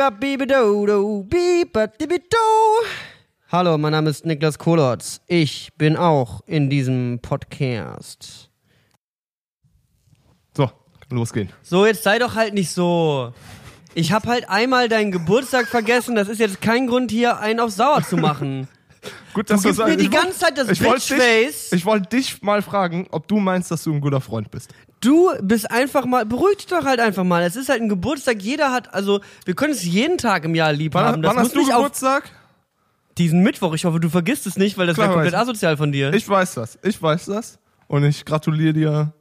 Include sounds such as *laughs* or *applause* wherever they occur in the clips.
Hallo. Hallo, mein Name ist Niklas Kolotz. Ich bin auch in diesem Podcast. So, losgehen. So, jetzt sei doch halt nicht so. Ich hab halt einmal deinen Geburtstag vergessen. Das ist jetzt kein Grund, hier einen auf sauer zu machen. Gut, dass Du gibst mir die ganze Zeit das ich wollte Bitchface. dich, ich wollte dich mal fragen, ob du meinst, dass du ein guter Freund bist. Du bist einfach mal, beruhig dich doch halt einfach mal. Es ist halt ein Geburtstag. Jeder hat, also, wir können es jeden Tag im Jahr lieb haben. Wann, Das wann muss hast du Geburtstag? diesen Mittwoch. Ich hoffe, du vergisst es nicht, weil das wäre komplett asozial von dir. Ich weiß das. Ich weiß das. Und ich gratuliere dir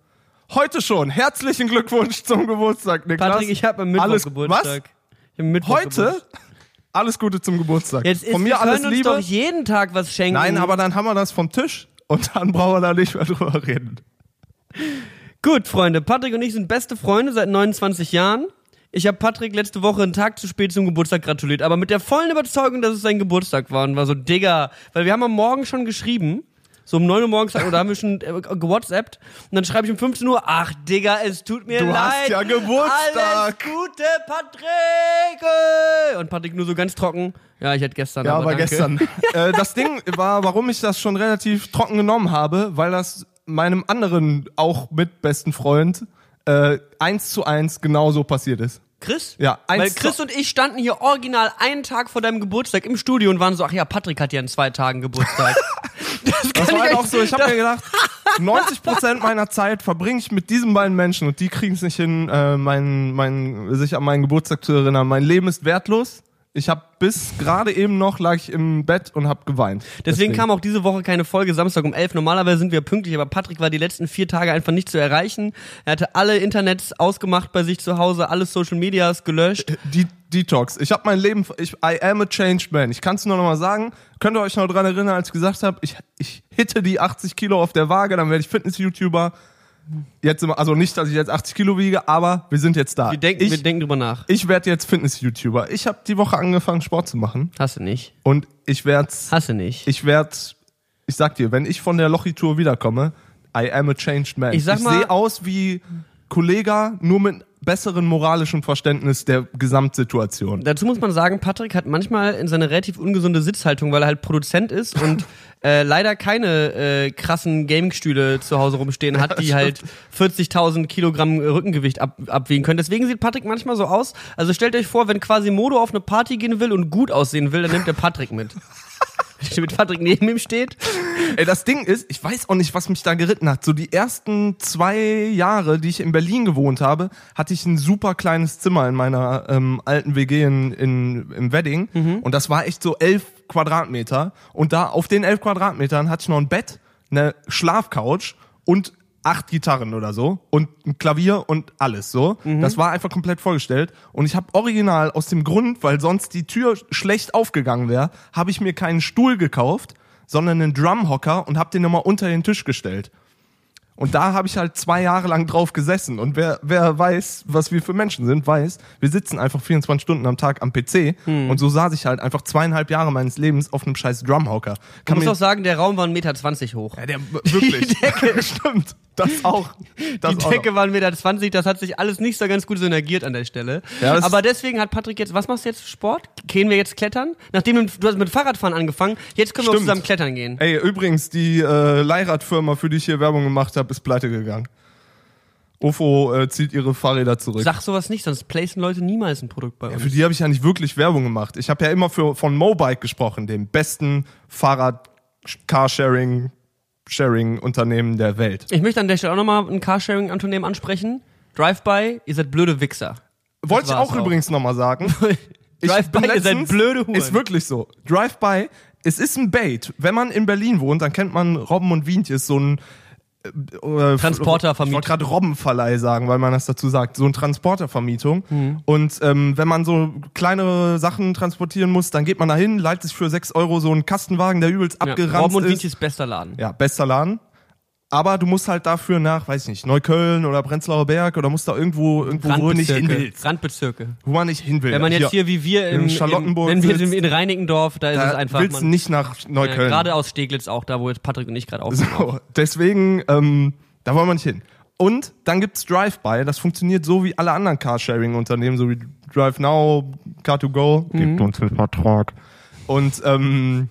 heute schon. Herzlichen Glückwunsch zum Geburtstag, Niklas. Patrick, ich habe am Mittwoch Alles- Geburtstag. Am Mittwoch Heute? Geburtstag. Alles Gute zum Geburtstag. Jetzt ist, Von mir wir können alles uns Liebe. doch jeden Tag was schenken. Nein, aber dann haben wir das vom Tisch und dann brauchen wir da nicht mehr drüber reden. Gut, Freunde, Patrick und ich sind beste Freunde seit 29 Jahren. Ich habe Patrick letzte Woche einen Tag zu spät zum Geburtstag gratuliert, aber mit der vollen Überzeugung, dass es sein Geburtstag war und war so, Digga, weil wir haben am Morgen schon geschrieben, so um 9 Uhr morgens, oder haben wir schon äh, gewhatsappt und dann schreibe ich um 15 Uhr, ach Digga, es tut mir Du leid. hast ja Geburtstag. Alles Gute, Patrick! Und Patrick nur so ganz trocken, ja, ich hätte gestern, Ja, aber aber gestern. *laughs* äh, das Ding war, warum ich das schon relativ trocken genommen habe, weil das meinem anderen, auch mit besten Freund, äh, eins zu eins genauso passiert ist. Chris? Ja, eins Weil Chris und ich standen hier original einen Tag vor deinem Geburtstag im Studio und waren so, ach ja, Patrick hat ja in zwei Tagen Geburtstag. *laughs* das Das war halt auch so, ich habe mir gedacht, 90% meiner Zeit verbringe ich mit diesen beiden Menschen und die kriegen es nicht hin, äh, mein, mein, sich an meinen Geburtstag zu erinnern. Mein Leben ist wertlos. Ich habe bis gerade eben noch lag ich im Bett und habe geweint. Deswegen kam auch diese Woche keine Folge Samstag um 11. Normalerweise sind wir pünktlich, aber Patrick war die letzten vier Tage einfach nicht zu erreichen. Er hatte alle Internets ausgemacht bei sich zu Hause, alle Social Medias gelöscht. Die Detox. Ich habe mein Leben, ich, I am a changed man. Ich kann es nur noch mal sagen. Könnt ihr euch noch dran erinnern, als ich gesagt habe, ich, ich hitte die 80 Kilo auf der Waage, dann werde ich Fitness-YouTuber. Jetzt immer, also nicht, dass ich jetzt 80 Kilo wiege, aber wir sind jetzt da. Wir denken, ich wir denken drüber nach. ich werde jetzt Fitness-YouTuber. Ich habe die Woche angefangen, Sport zu machen Hast du nicht. und ich werde, Hast du nicht. ich werde, ich sag dir, wenn ich von der Lochi-Tour wiederkomme, I am a changed man. Ich sag mal- sehe aus wie Kollega, nur mit besseren moralischen Verständnis der Gesamtsituation. Dazu muss man sagen, Patrick hat manchmal in seine relativ ungesunde Sitzhaltung, weil er halt Produzent ist und *laughs* äh, leider keine äh, krassen Gaming-Stühle zu Hause rumstehen hat, die halt 40.000 Kilogramm Rückengewicht ab, abwiegen können. Deswegen sieht Patrick manchmal so aus. Also stellt euch vor, wenn quasi Modo auf eine Party gehen will und gut aussehen will, dann nimmt er Patrick mit. *laughs* mit Patrick neben ihm steht. Ey, das Ding ist, ich weiß auch nicht, was mich da geritten hat. So die ersten zwei Jahre, die ich in Berlin gewohnt habe, hatte ich ein super kleines Zimmer in meiner ähm, alten WG in, in, im Wedding. Und das war echt so elf Quadratmeter. Und da auf den elf Quadratmetern hatte ich noch ein Bett, eine Schlafcouch und acht Gitarren oder so und ein Klavier und alles so. Das war einfach komplett vollgestellt. Und ich habe original aus dem Grund, weil sonst die Tür schlecht aufgegangen wäre, habe ich mir keinen Stuhl gekauft, sondern einen Drumhocker und habe den nochmal unter den Tisch gestellt. Und da habe ich halt zwei Jahre lang drauf gesessen. Und wer, wer weiß, was wir für Menschen sind, weiß, wir sitzen einfach 24 Stunden am Tag am PC. Hm. Und so saß ich halt einfach zweieinhalb Jahre meines Lebens auf einem scheiß Drumhocker. Man Kann muss mir- auch sagen, der Raum war 1,20 Meter hoch. ja, der, wirklich. *laughs* Die Decke. *laughs* Stimmt. Das auch. Das Die auch Decke noch. war 1,20 Meter, das hat sich alles nicht so ganz gut synergiert an der Stelle. Ja, Aber deswegen hat Patrick jetzt, was machst du jetzt Sport? Gehen wir jetzt klettern? Nachdem du, hast mit Fahrradfahren angefangen, jetzt können wir Stimmt. zusammen klettern gehen. Ey, übrigens, die äh, Leihradfirma, für die ich hier Werbung gemacht habe, ist pleite gegangen. Ofo äh, zieht ihre Fahrräder zurück. Sag sowas nicht, sonst placen Leute niemals ein Produkt bei uns. Für die habe ich ja nicht wirklich Werbung gemacht. Ich habe ja immer für, von Mobike gesprochen, dem besten Fahrrad-Carsharing Sharing-Unternehmen der Welt. Ich möchte an der Stelle auch nochmal ein Carsharing-Unternehmen ansprechen. Drive-by, ihr seid blöde Wichser. Wollte ich auch, auch. übrigens nochmal sagen. *laughs* Drive-by, ihr seid blöde Huren. Ist wirklich so. Drive-by, es ist ein Bait. Wenn man in Berlin wohnt, dann kennt man Robben und Wientjes, so ein äh, Transportervermietung. Ich wollte gerade Robbenverleih sagen, weil man das dazu sagt. So ein Transportervermietung. Mhm. Und ähm, wenn man so kleinere Sachen transportieren muss, dann geht man da hin, leiht sich für 6 Euro so einen Kastenwagen, der übelst Ja, abgeranzt Robben und ist. Vinci's bester Laden. Ja, bester Laden. Aber du musst halt dafür nach, weiß ich nicht, Neukölln oder Prenzlauer Berg oder musst da irgendwo, irgendwo wo du nicht hin Randbezirke. willst. Randbezirke. Wo man nicht hin will. Wenn man jetzt hier, wie wir im, in Charlottenburg im, wenn wir in Reinickendorf, da ist da es einfach. willst du man- nicht nach ja, Neukölln. Gerade aus Steglitz auch, da wo jetzt Patrick und ich gerade aufnehmen. so, deswegen, ähm, da wollen wir nicht hin. Und dann gibt's Drive-By, das funktioniert so wie alle anderen Carsharing-Unternehmen, so wie Drive Now, Car2Go. Gibt uns einen Vertrag. Und ähm,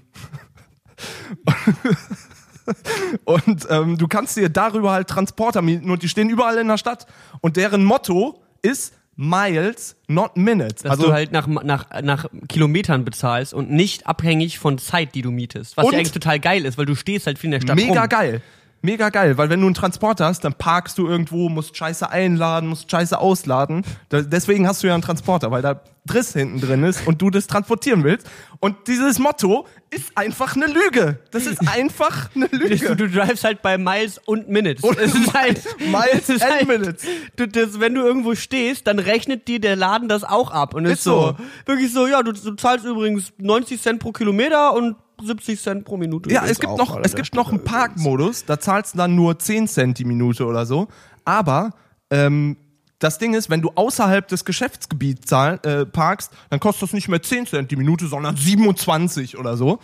*laughs* *laughs* und ähm, du kannst dir darüber halt Transporter mieten und die stehen überall in der Stadt. Und deren Motto ist Miles, not Minutes. Dass du halt nach, nach, nach Kilometern bezahlst und nicht abhängig von Zeit, die du mietest. Was ja eigentlich total geil ist, weil du stehst halt viel in der Stadt Mega rum. geil. Mega geil, weil wenn du einen Transporter hast, dann parkst du irgendwo, musst Scheiße einladen, musst Scheiße ausladen. Da, deswegen hast du ja einen Transporter, weil da Driss hinten drin ist und du das transportieren willst. Und dieses Motto ist einfach eine Lüge. Das ist *laughs* einfach eine Du, Lüge. du drivest halt bei Miles und Minutes. Und *laughs* es ist halt, Miles *laughs* es ist and halt, Minutes. Du, das, wenn du irgendwo stehst, dann rechnet dir der Laden das auch ab. Und ist, Ist so. so. Wirklich so, ja, du, du zahlst übrigens 90 Cent pro Kilometer und 70 Cent pro Minute. Ja, es gibt auch noch, es gibt noch einen. Parkmodus, da zahlst du dann nur 10 Cent die Minute oder so. Aber ähm, das Ding ist, wenn du außerhalb des Geschäftsgebiets zahl, äh, parkst, dann kostet das nicht mehr 10 Cent die Minute, sondern 27 oder so.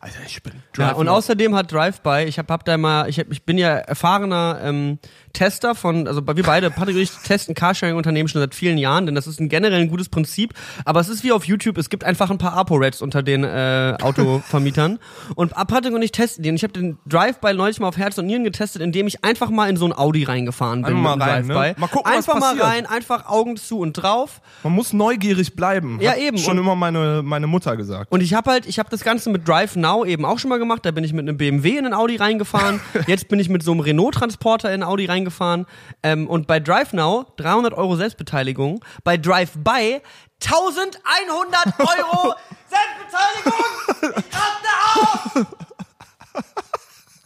Alter, ich bin Ja, Drive und Now. außerdem hat Drive-By, ich hab, hab da mal, ich, hab, ich bin ja erfahrener ähm, Tester von, also wir beide, Patrick und ich testen Carsharing-Unternehmen schon seit vielen Jahren, denn das ist ein generell ein gutes Prinzip, aber es ist wie auf YouTube, es gibt einfach ein paar Apo-Reds unter den äh, Autovermietern *laughs* und Patrick und ich testen den. Ich habe den Drive-By neulich mal auf Herz und Nieren getestet, indem ich einfach mal in so ein Audi reingefahren bin. Einfach mal rein, ne? Mal gucken, was einfach mal passiert. rein, einfach Augen zu und drauf. Man muss neugierig bleiben. Ja, hat eben. Schon Und- immer meine, meine Mutter gesagt. Und ich habe halt, ich habe das Ganze mit Drive Now eben auch schon mal gemacht. Da bin ich mit einem BMW in einen Audi reingefahren. *laughs* Jetzt bin ich mit so einem Renault-Transporter in einen Audi reingefahren. Ähm, und bei Drive Now 300 Euro Selbstbeteiligung. Bei Drive By 1100 *laughs* Euro Selbstbeteiligung. Ich raste auf.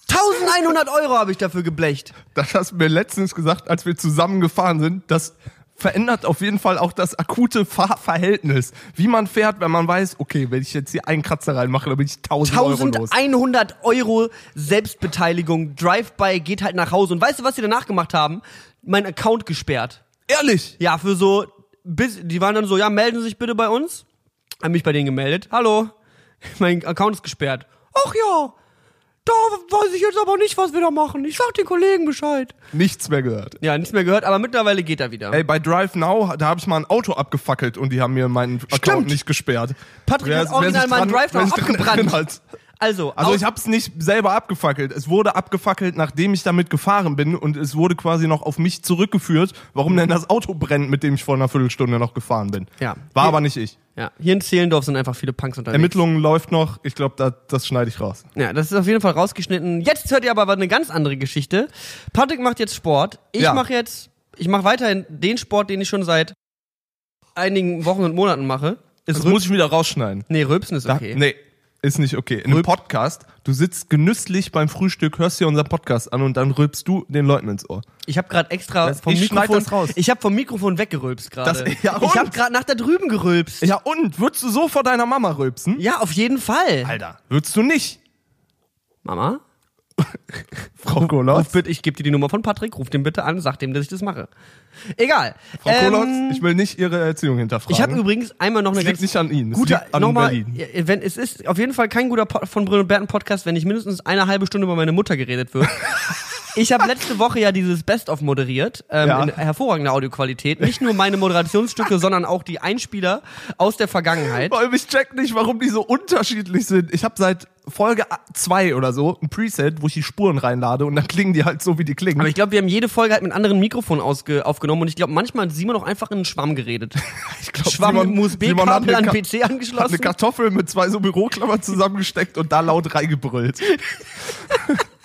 1100 Euro habe ich dafür geblecht. Das hast du mir letztens gesagt, als wir zusammen gefahren sind. Das verändert auf jeden Fall auch das akute Fahrverhältnis. Wie man fährt, wenn man weiß, okay, wenn ich jetzt hier einen Kratzer reinmache, dann bin ich 1000 Euro los. 1100 Euro Selbstbeteiligung. Drive-by geht halt nach Hause. Und weißt du, was sie danach gemacht haben? Mein Account gesperrt. Ehrlich? Ja, für so, bis, die waren dann so, ja, melden Sie sich bitte bei uns. Haben mich bei denen gemeldet. Hallo, *laughs* mein Account ist gesperrt. Ach ja, da weiß ich jetzt aber nicht, was wir da machen. Ich sag den Kollegen Bescheid. Nichts mehr gehört. Ja, nichts mehr gehört, aber mittlerweile geht er wieder. Ey, bei Drive Now, da habe ich mal ein Auto abgefackelt und die haben mir meinen Account Stimmt. nicht gesperrt. Patrick Wer- hat original meinen Drive Now sich dran abgebrannt. erinnert. Also, Also ich habe es nicht selber abgefackelt. Es wurde abgefackelt, nachdem ich damit gefahren bin und es wurde quasi noch auf mich zurückgeführt, warum denn das Auto brennt, mit dem ich vor einer Viertelstunde noch gefahren bin. Ja. War Hier- aber nicht ich. ja, hier in Zehlendorf sind einfach viele Punks unterwegs. Ermittlungen läuft noch. Ich glaube, das, das schneide ich raus. Ja, das ist auf jeden Fall rausgeschnitten. Jetzt hört ihr aber eine ganz andere Geschichte. Patrick macht jetzt Sport. Ich Ja. mache jetzt, ich mache weiterhin den Sport, den ich schon seit einigen Wochen und Monaten mache. Das muss ich wieder rausschneiden. nee, Rülpsen ist Da- okay. Nee, ist nicht okay. In einem Rülp- Podcast, du sitzt genüsslich beim Frühstück, hörst dir unseren Podcast an und dann rülpst du den Leuten ins Ohr. Ich habe gerade extra Das- vom ich Mikrofon, das raus. ich habe vom Mikrofon weggerülpst gerade. Ja, ich und? habe gerade nach da drüben gerülpst. Ja, und? Würdest du so vor deiner Mama rülpsen? Ja, auf jeden Fall. Alter, würdest du nicht? Mama, *laughs* Frau Kolos? ruf bitte, ich gebe dir die Nummer von Patrick, ruf den bitte an, sag dem, dass ich das mache. Egal. Frau Ähm, Kolos, ich will nicht Ihre Erziehung hinterfragen. Ich habe übrigens einmal noch eine Es liegt nicht an Ihnen, es gute, liegt an nochmal, Berlin. wenn es ist auf jeden Fall kein guter Po- von Bruno Berten Podcast, wenn nicht mindestens eine halbe Stunde über meine Mutter geredet wird. *laughs* Ich habe letzte Woche ja dieses Best-of moderiert, ähm, Ja. in hervorragender Audioqualität. Nicht nur meine Moderationsstücke, sondern auch die Einspieler aus der Vergangenheit. Vor allem, ich check nicht, warum die so unterschiedlich sind. Ich habe seit Folge 2 oder so ein Preset, wo ich die Spuren reinlade und dann klingen die halt so, wie die klingen. Aber ich glaube, wir haben jede Folge halt mit anderen Mikrofonen ausge aufgenommen und ich glaube, manchmal hat Simon auch einfach in einen Schwamm geredet. *laughs* Ich glaub, Schwamm einem Simon hat USB-Kabel an PC hat angeschlossen. eine Kartoffel mit zwei so Büroklammern zusammengesteckt und da laut reingebrüllt. *laughs*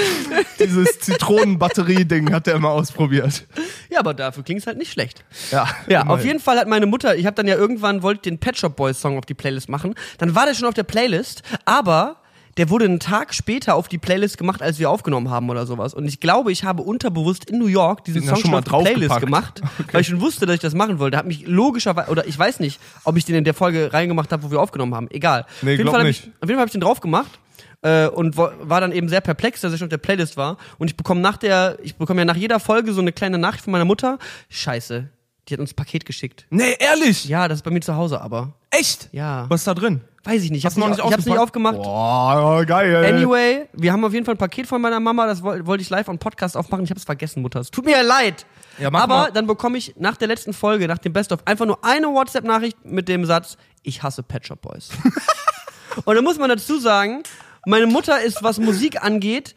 *laughs* Dieses Zitronenbatterie-Ding hat er immer ausprobiert. Ja, aber dafür klingt es halt nicht schlecht. Ja, Ja, immerhin. auf jeden Fall hat meine Mutter, ich habe dann ja irgendwann wollte den Pet Shop Boys Song auf die Playlist machen. Dann war der schon auf der Playlist, aber der wurde einen Tag später auf die Playlist gemacht, als wir aufgenommen haben oder sowas. Und ich glaube, ich habe unterbewusst in New York diesen Den Song schon schon auf mal die Playlist draufgepackt. gemacht, *laughs* weil ich schon wusste, dass ich das machen wollte. Hat mich logischerweise, oder ich weiß nicht, ob ich den in der Folge reingemacht habe, wo wir aufgenommen haben. Egal. Nee, auf jeden Fall nicht. ich, auf jeden Fall habe ich den drauf gemacht äh, und war dann eben sehr perplex, dass ich schon auf der Playlist war. Und ich bekomme nach der, ich bekomme ja nach jeder Folge so eine kleine Nachricht von meiner Mutter. Scheiße, die hat uns ein Paket geschickt. Nee, ehrlich? Ja, das ist bei mir zu Hause aber. Echt? Ja. Was ist da drin? Weiß ich nicht. Ich Hast hab's du noch nicht, ich hab's nicht aufgemacht. Boah, geil. Anyway, wir haben auf jeden Fall ein Paket von meiner Mama, das woll- wollte ich live am Podcast aufmachen. Ich habe es vergessen, Mutter. Es tut mir ja leid. Ja, mach Aber mal. dann bekomme ich nach der letzten Folge, nach dem Best-of, einfach nur eine WhatsApp-Nachricht mit dem Satz, ich hasse Pet Shop Boys. *laughs* Und dann muss man dazu sagen, meine Mutter ist, was Musik angeht,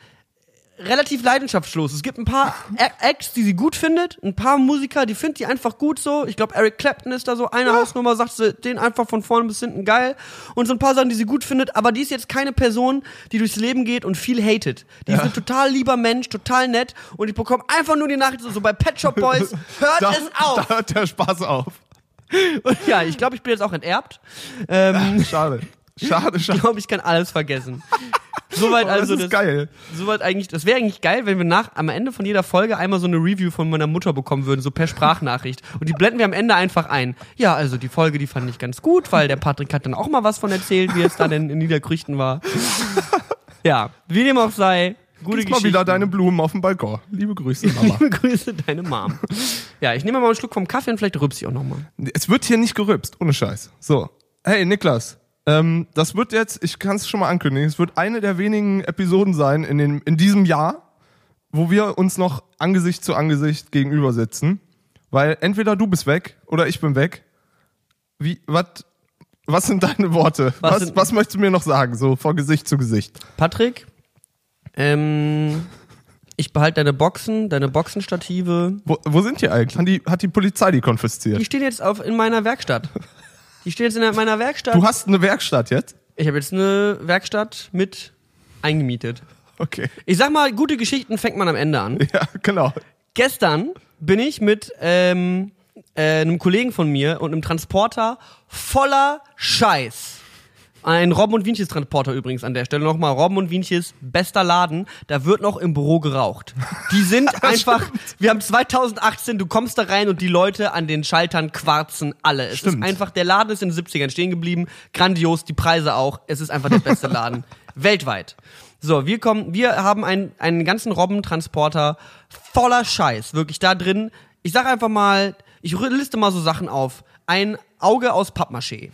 relativ leidenschaftslos. Es gibt ein paar Acts, die sie gut findet, ein paar Musiker, die findet die einfach gut so. Ich glaube, Eric Clapton ist da so eine Hausnummer, sagt sie den einfach von vorne bis hinten geil. Und so ein paar Sachen, die sie gut findet, aber die ist jetzt keine Person, die durchs Leben geht und viel hatet. Die ist ein total lieber Mensch, total nett und ich bekomme einfach nur die Nachricht so, so bei Pet Shop Boys, *laughs* hört da, es auf. Da hört der Spaß auf. Und *laughs* ja, ich glaube, ich bin jetzt auch enterbt. Ähm, Schade. Schade, ich schade. glaube, ich kann alles vergessen. Soweit *laughs* Aber also das ist geil. Soweit eigentlich, das wäre eigentlich geil, wenn wir nach am Ende von jeder Folge einmal so eine Review von meiner Mutter bekommen würden, so per Sprachnachricht. Und die blenden wir am Ende einfach ein. Ja, also die Folge, die fand ich ganz gut, weil der Patrick hat dann auch mal was von erzählt, wie es dann in, in Niederkrüchten war. Ja, wie dem auch sei, gute Gieß mal wieder deine Blumen auf dem Balkon. Liebe Grüße, Mama. *laughs* Liebe Grüße, deine Mom. Ja, ich nehme mal einen Schluck vom Kaffee und vielleicht rübs ich auch nochmal. es wird hier nicht gerübst, ohne Scheiß. So. Hey, Niklas. Ähm, das wird jetzt, ich kann es schon mal ankündigen, es wird eine der wenigen Episoden sein in, den, in diesem Jahr, wo wir uns noch Angesicht zu Angesicht gegenüber sitzen. Weil entweder du bist weg oder ich bin weg. Wie, wat, was sind deine Worte? Was Was, sind- was, möchtest du mir noch sagen, so vor Gesicht zu Gesicht? Patrick, ähm, ich behalte deine Boxen, deine Boxenstative. Wo, wo sind die eigentlich? Hat die, hat die Polizei die Die konfisziert? stehen jetzt auf, in meiner Werkstatt. Die stehen jetzt in meiner Werkstatt. Du hast eine Werkstatt jetzt? Ich habe jetzt eine Werkstatt mit eingemietet. Okay. Ich sag mal, gute Geschichten fängt man am Ende an. *laughs* Ja, genau. Gestern bin ich mit ähm, äh, einem Kollegen von mir und einem Transporter voller Scheiß. Ein Robben und Wienches Transporter übrigens an der Stelle nochmal. Robben und Wienches, bester Laden. Da wird noch im Büro geraucht. Die sind *laughs* einfach, wir haben 2018, du kommst da rein und die Leute an den Schaltern quarzen alle. Es Stimmt. ist einfach, der Laden ist in den 70ern stehen geblieben. Grandios, die Preise auch. Es ist einfach der beste *laughs* Laden. Weltweit. So, wir kommen, wir haben einen, einen ganzen Robbentransporter voller Scheiß. Wirklich da drin. Ich sag einfach mal, ich liste mal so Sachen auf. Ein Auge aus Pappmaché.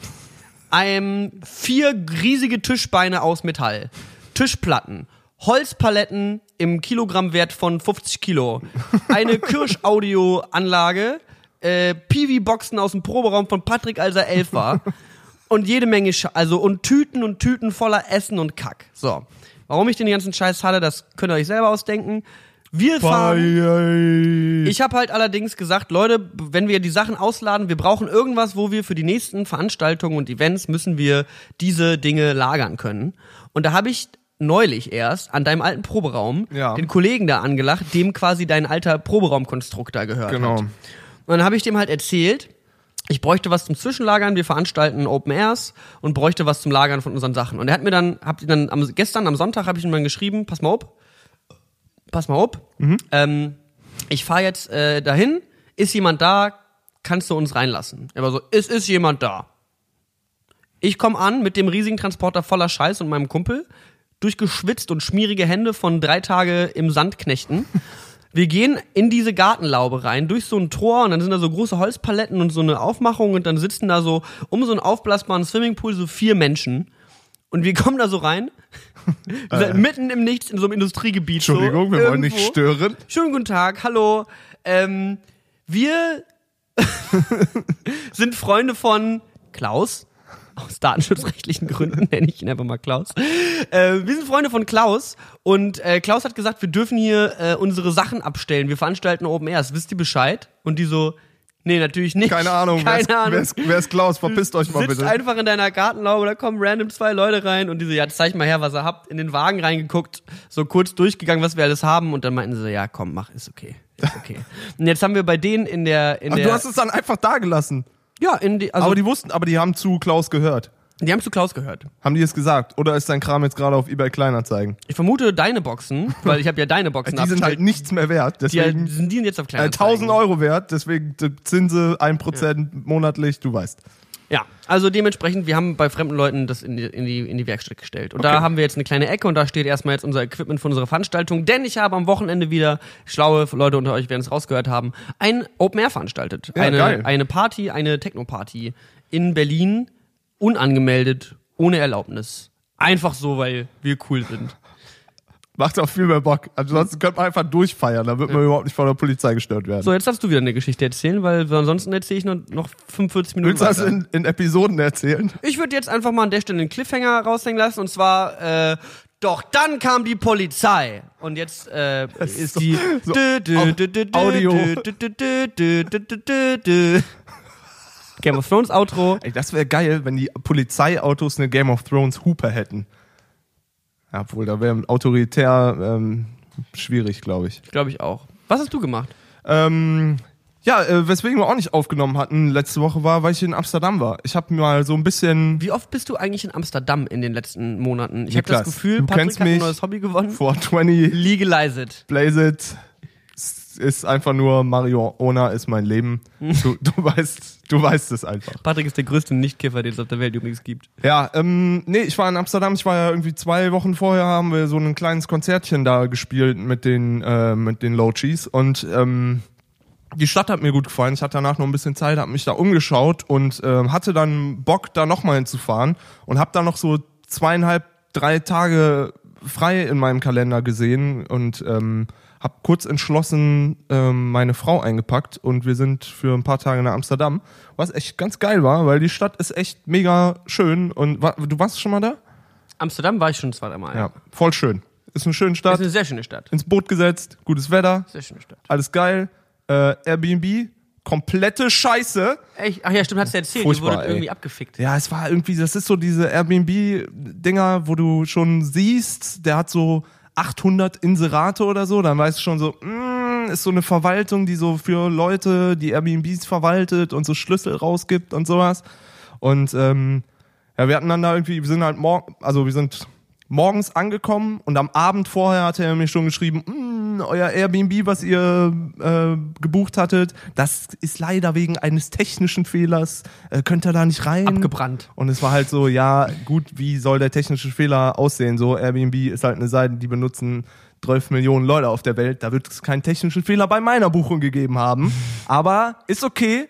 Ein, vier riesige Tischbeine aus Metall. Tischplatten. Holzpaletten im Kilogrammwert von 50 Kilo. Eine *laughs* Kirsch-Audio-Anlage. Äh, Piwi-Boxen aus dem Proberaum von Patrick, als er elf war. Und jede Menge, Sch also und Tüten und Tüten voller Essen und Kack. So. Warum ich den ganzen Scheiß hatte, das könnt ihr euch selber ausdenken. Wir fahren. Ich habe halt allerdings gesagt, Leute, wenn wir die Sachen ausladen, wir brauchen irgendwas, wo wir für die nächsten Veranstaltungen und Events müssen wir diese Dinge lagern können. Und da habe ich neulich erst an deinem alten Proberaum Ja. den Kollegen da angelacht, dem quasi dein alter Proberaumkonstrukt da gehört Genau. hat. Und dann habe ich dem halt erzählt, ich bräuchte was zum Zwischenlagern, wir veranstalten Open Airs und bräuchte was zum Lagern von unseren Sachen. Und er hat mir dann, hab ihn dann am, gestern am Sonntag habe ich ihm dann geschrieben, pass mal auf, pass mal auf, ähm, ich fahre jetzt äh, dahin, ist jemand da, kannst du uns reinlassen? Er war so, es ist jemand da. Ich komme an mit dem riesigen Transporter voller Scheiß und meinem Kumpel, durchgeschwitzt und schmierige Hände von drei Tage im Sand knechten. Wir gehen in diese Gartenlaube rein, durch so ein Tor und dann sind da so große Holzpaletten und so eine Aufmachung und dann sitzen da so um so einen aufblasbaren Swimmingpool so vier Menschen. Und wir kommen da so rein, *laughs* wir sind mitten im Nichts in so einem Industriegebiet. Äh. Entschuldigung, so, wir wollen nicht irgendwo. stören. Schönen guten Tag, hallo. Ähm, wir *laughs* sind Freunde von Klaus. Aus datenschutzrechtlichen Gründen *laughs* nenne ich ihn einfach mal Klaus. Äh, wir sind Freunde von Klaus und äh, Klaus hat gesagt, wir dürfen hier äh, unsere Sachen abstellen. Wir veranstalten Open Airs. Wisst ihr Bescheid? Und die so, nee, natürlich nicht. Keine Ahnung. wer, Keine ist, Ahnung. Wer, ist, wer ist Klaus? Verpisst euch mal Sitzt bitte. einfach in deiner Gartenlaube, da kommen random zwei Leute rein und die so, ja, zeig mal her, was ihr habt. In den Wagen reingeguckt, so kurz durchgegangen, was wir alles haben und dann meinten sie so, ja, komm, mach, ist okay. Ist okay. *laughs* und jetzt haben wir bei denen in der, in Ach, der, du hast es dann einfach da gelassen. ja, in die, also, aber die wussten, aber die haben zu Klaus gehört. Haben zu Klaus gehört. Haben die es gesagt? Oder ist dein Kram jetzt gerade auf eBay Kleinanzeigen? Ich vermute deine Boxen, weil ich habe ja deine Boxen *laughs* Die sind halt nichts mehr wert. die, Deswegen sind die sind jetzt auf äh, kleinen 1000 Euro wert. Deswegen die Zinse 1% monatlich. Du weißt. Ja, also dementsprechend, wir haben bei fremden Leuten das in die, in die, in die Werkstatt gestellt. Und da Okay. haben wir jetzt eine kleine Ecke und da steht erstmal jetzt unser Equipment für unsere Veranstaltung. Denn ich habe am Wochenende wieder, schlaue Leute unter euch werden es rausgehört haben, ein Open Air veranstaltet. Ja, eine, geil. eine Party, eine Techno-Party in Berlin, unangemeldet, ohne Erlaubnis. Einfach so, weil wir cool sind. Macht auch viel mehr Bock. Ansonsten könnte man einfach durchfeiern, da wird man überhaupt nicht von der Polizei gestört werden. So, jetzt darfst du wieder eine Geschichte erzählen, weil ansonsten erzähle ich noch, noch 45 Minuten Willst du das in, in Episoden erzählen? Ich würde jetzt einfach mal an der Stelle einen Cliffhanger raushängen lassen und zwar, äh, doch dann kam die Polizei. Und jetzt äh, ist so- die so dü- Audio. Game of Thrones Outro. Ey, das wäre geil, wenn die Polizeiautos eine Game of Thrones Hooper hätten. Obwohl, da wäre autoritär ähm, schwierig, glaube ich. Glaube ich auch. Was hast du gemacht? Ähm, ja, äh, weswegen wir auch nicht aufgenommen hatten letzte Woche war, weil ich in Amsterdam war. Ich habe mal so ein bisschen Wie oft bist du eigentlich in Amsterdam in den letzten Monaten? Ich habe das Gefühl, du Patrick kennst hat ein mich. neues Hobby gewonnen. 420 Legalize it. Blaze It. Es ist einfach nur Marihuana ist mein Leben. Du, du weißt, du weißt es einfach. Patrick ist der größte Nichtkiffer, den es auf der Welt übrigens gibt. Ja, ähm, nee, ich war in Amsterdam. Ich war ja irgendwie zwei Wochen vorher, haben wir so ein kleines Konzertchen da gespielt mit den, äh, mit den Low Cheese. Und ähm, die Stadt hat mir gut gefallen. Ich hatte danach noch ein bisschen Zeit, habe mich da umgeschaut und ähm, hatte dann Bock, da nochmal hinzufahren. Und habe da noch so zweieinhalb, drei Tage frei in meinem Kalender gesehen und ähm, habe kurz entschlossen ähm, meine Frau eingepackt und wir sind für ein paar Tage nach Amsterdam, was echt ganz geil war, weil die Stadt ist echt mega schön und wa du warst schon mal da? Amsterdam war ich schon zwei, dreimal. Ja, voll schön. Ist eine schöne Stadt, Ist eine sehr schöne Stadt. ins Boot gesetzt, gutes Wetter, Sehr schöne Stadt. alles geil. Äh, Airbnb, komplette Scheiße. Echt? Ach ja, stimmt, hast du erzählt. Furchtbar, Ihr wurdet ey. irgendwie abgefickt. Ja, es war irgendwie, das ist so diese Airbnb-Dinger, wo du schon siehst, der hat so 800 Inserate oder so, dann weißt du schon so, mm, ist so eine Verwaltung, die so für Leute, die Airbnbs verwaltet und so Schlüssel rausgibt und sowas. Und ähm, ja, wir hatten dann da irgendwie, wir sind halt morgen, also wir sind morgens angekommen und am Abend vorher hatte er mir schon geschrieben, "Mm, euer Airbnb, was ihr äh, gebucht hattet, das ist leider wegen eines technischen Fehlers, äh, könnt ihr da nicht rein. Abgebrannt. Und es war halt so, ja, gut, wie soll der technische Fehler aussehen? So, Airbnb ist halt eine Seite, die benutzen 12 Millionen Leute auf der Welt. Da wird es keinen technischen Fehler bei meiner Buchung gegeben haben. Aber ist okay.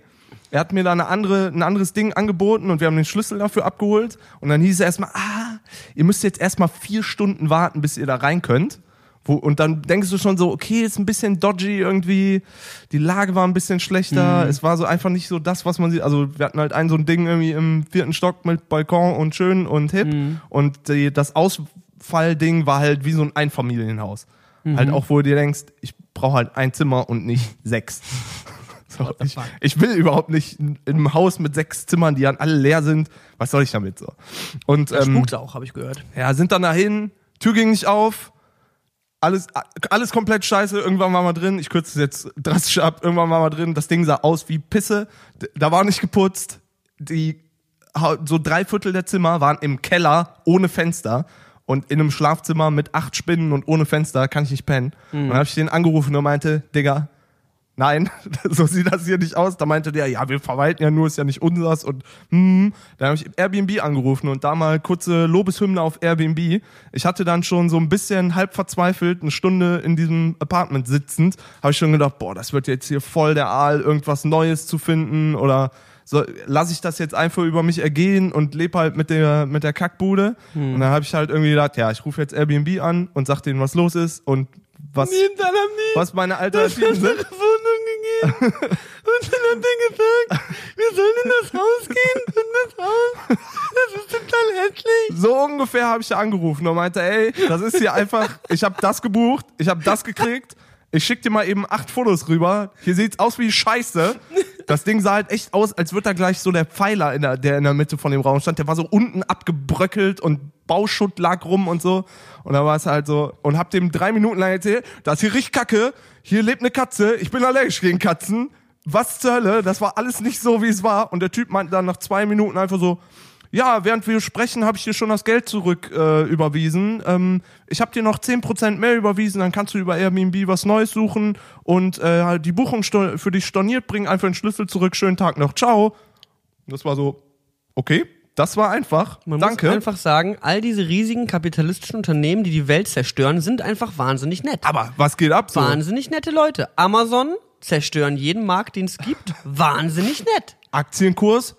Er hat mir da eine andere, ein anderes Ding angeboten und wir haben den Schlüssel dafür abgeholt. Und dann hieß es erstmal, ah, ihr müsst jetzt erstmal vier Stunden warten, bis ihr da rein könnt. Wo, und dann denkst du schon so, okay, ist ein bisschen dodgy irgendwie. Die Lage war ein bisschen schlechter. Es war so einfach nicht so das, was man sieht. Also wir hatten halt ein so ein Ding irgendwie im vierten Stock mit Balkon und schön und hip. Und die, das Ausfallding war halt wie so ein Einfamilienhaus. Halt auch, wo du dir denkst, ich brauche halt ein Zimmer und nicht *laughs* sechs. So, ich, ich will überhaupt nicht in in einem Haus mit sechs Zimmern, die dann alle leer sind. Was soll ich damit so? Und ähm, Spukt's auch, habe ich gehört. ja, sind dann dahin, Tür ging nicht auf, alles, alles komplett scheiße, irgendwann waren wir drin, ich kürze es jetzt drastisch ab, irgendwann waren wir drin, das Ding sah aus wie Pisse, da war nicht geputzt, die, so drei Viertel der Zimmer waren im Keller ohne Fenster. Und in einem Schlafzimmer mit acht Spinnen und ohne Fenster kann ich nicht pennen. Und dann habe ich den angerufen und meinte, Digga, nein, *laughs* so sieht das hier nicht aus. Da meinte der, ja, wir verwalten ja nur, ist ja nicht unsers und hm. Dann habe ich Airbnb angerufen und da mal kurze Lobeshymne auf Airbnb. Ich hatte dann schon so ein bisschen halb verzweifelt, eine Stunde in diesem Apartment sitzend, habe ich schon gedacht, boah, das wird jetzt hier voll der Aal, irgendwas Neues zu finden oder so, lasse ich das jetzt einfach über mich ergehen und lebe halt mit der, mit der Kackbude. Und dann habe ich halt irgendwie gedacht, ja, ich rufe jetzt Airbnb an und sag denen, was los ist und was, was meine Alternativen sind. Wohnung gegeben und dann hat er gesagt, wir sollen in das Haus gehen und das Haus, das ist total hässlich. So ungefähr habe ich da angerufen und meinte, ey, das ist hier einfach, ich habe das gebucht, ich habe das gekriegt, ich schick dir mal eben acht Fotos rüber. Hier sieht's aus wie Scheiße. Das Ding sah halt echt aus, als würde da gleich so der Pfeiler, in der, der in der Mitte von dem Raum stand, der war so unten abgebröckelt und Bauschutt lag rum und so. Und da war es halt so, und hab dem drei Minuten lang erzählt, das hier riecht kacke, hier lebt eine Katze, ich bin allergisch gegen Katzen. Was zur Hölle? Das war alles nicht so, wie es war. Und der Typ meinte dann nach zwei Minuten einfach so, ja, während wir sprechen, habe ich dir schon das Geld zurück äh, überwiesen. Ähm, ich habe dir noch 10% mehr überwiesen, dann kannst du über Airbnb was Neues suchen und äh, die Buchung für dich storniert, bring einfach den Schlüssel zurück, schönen Tag noch, ciao. Und das war so, okay, das war einfach, Man danke. muss einfach sagen, all diese riesigen kapitalistischen Unternehmen, die die Welt zerstören, sind einfach wahnsinnig nett. Aber was geht ab so? Wahnsinnig nette Leute. Amazon zerstören jeden Markt, den es gibt. *laughs* Wahnsinnig nett. Aktienkurs.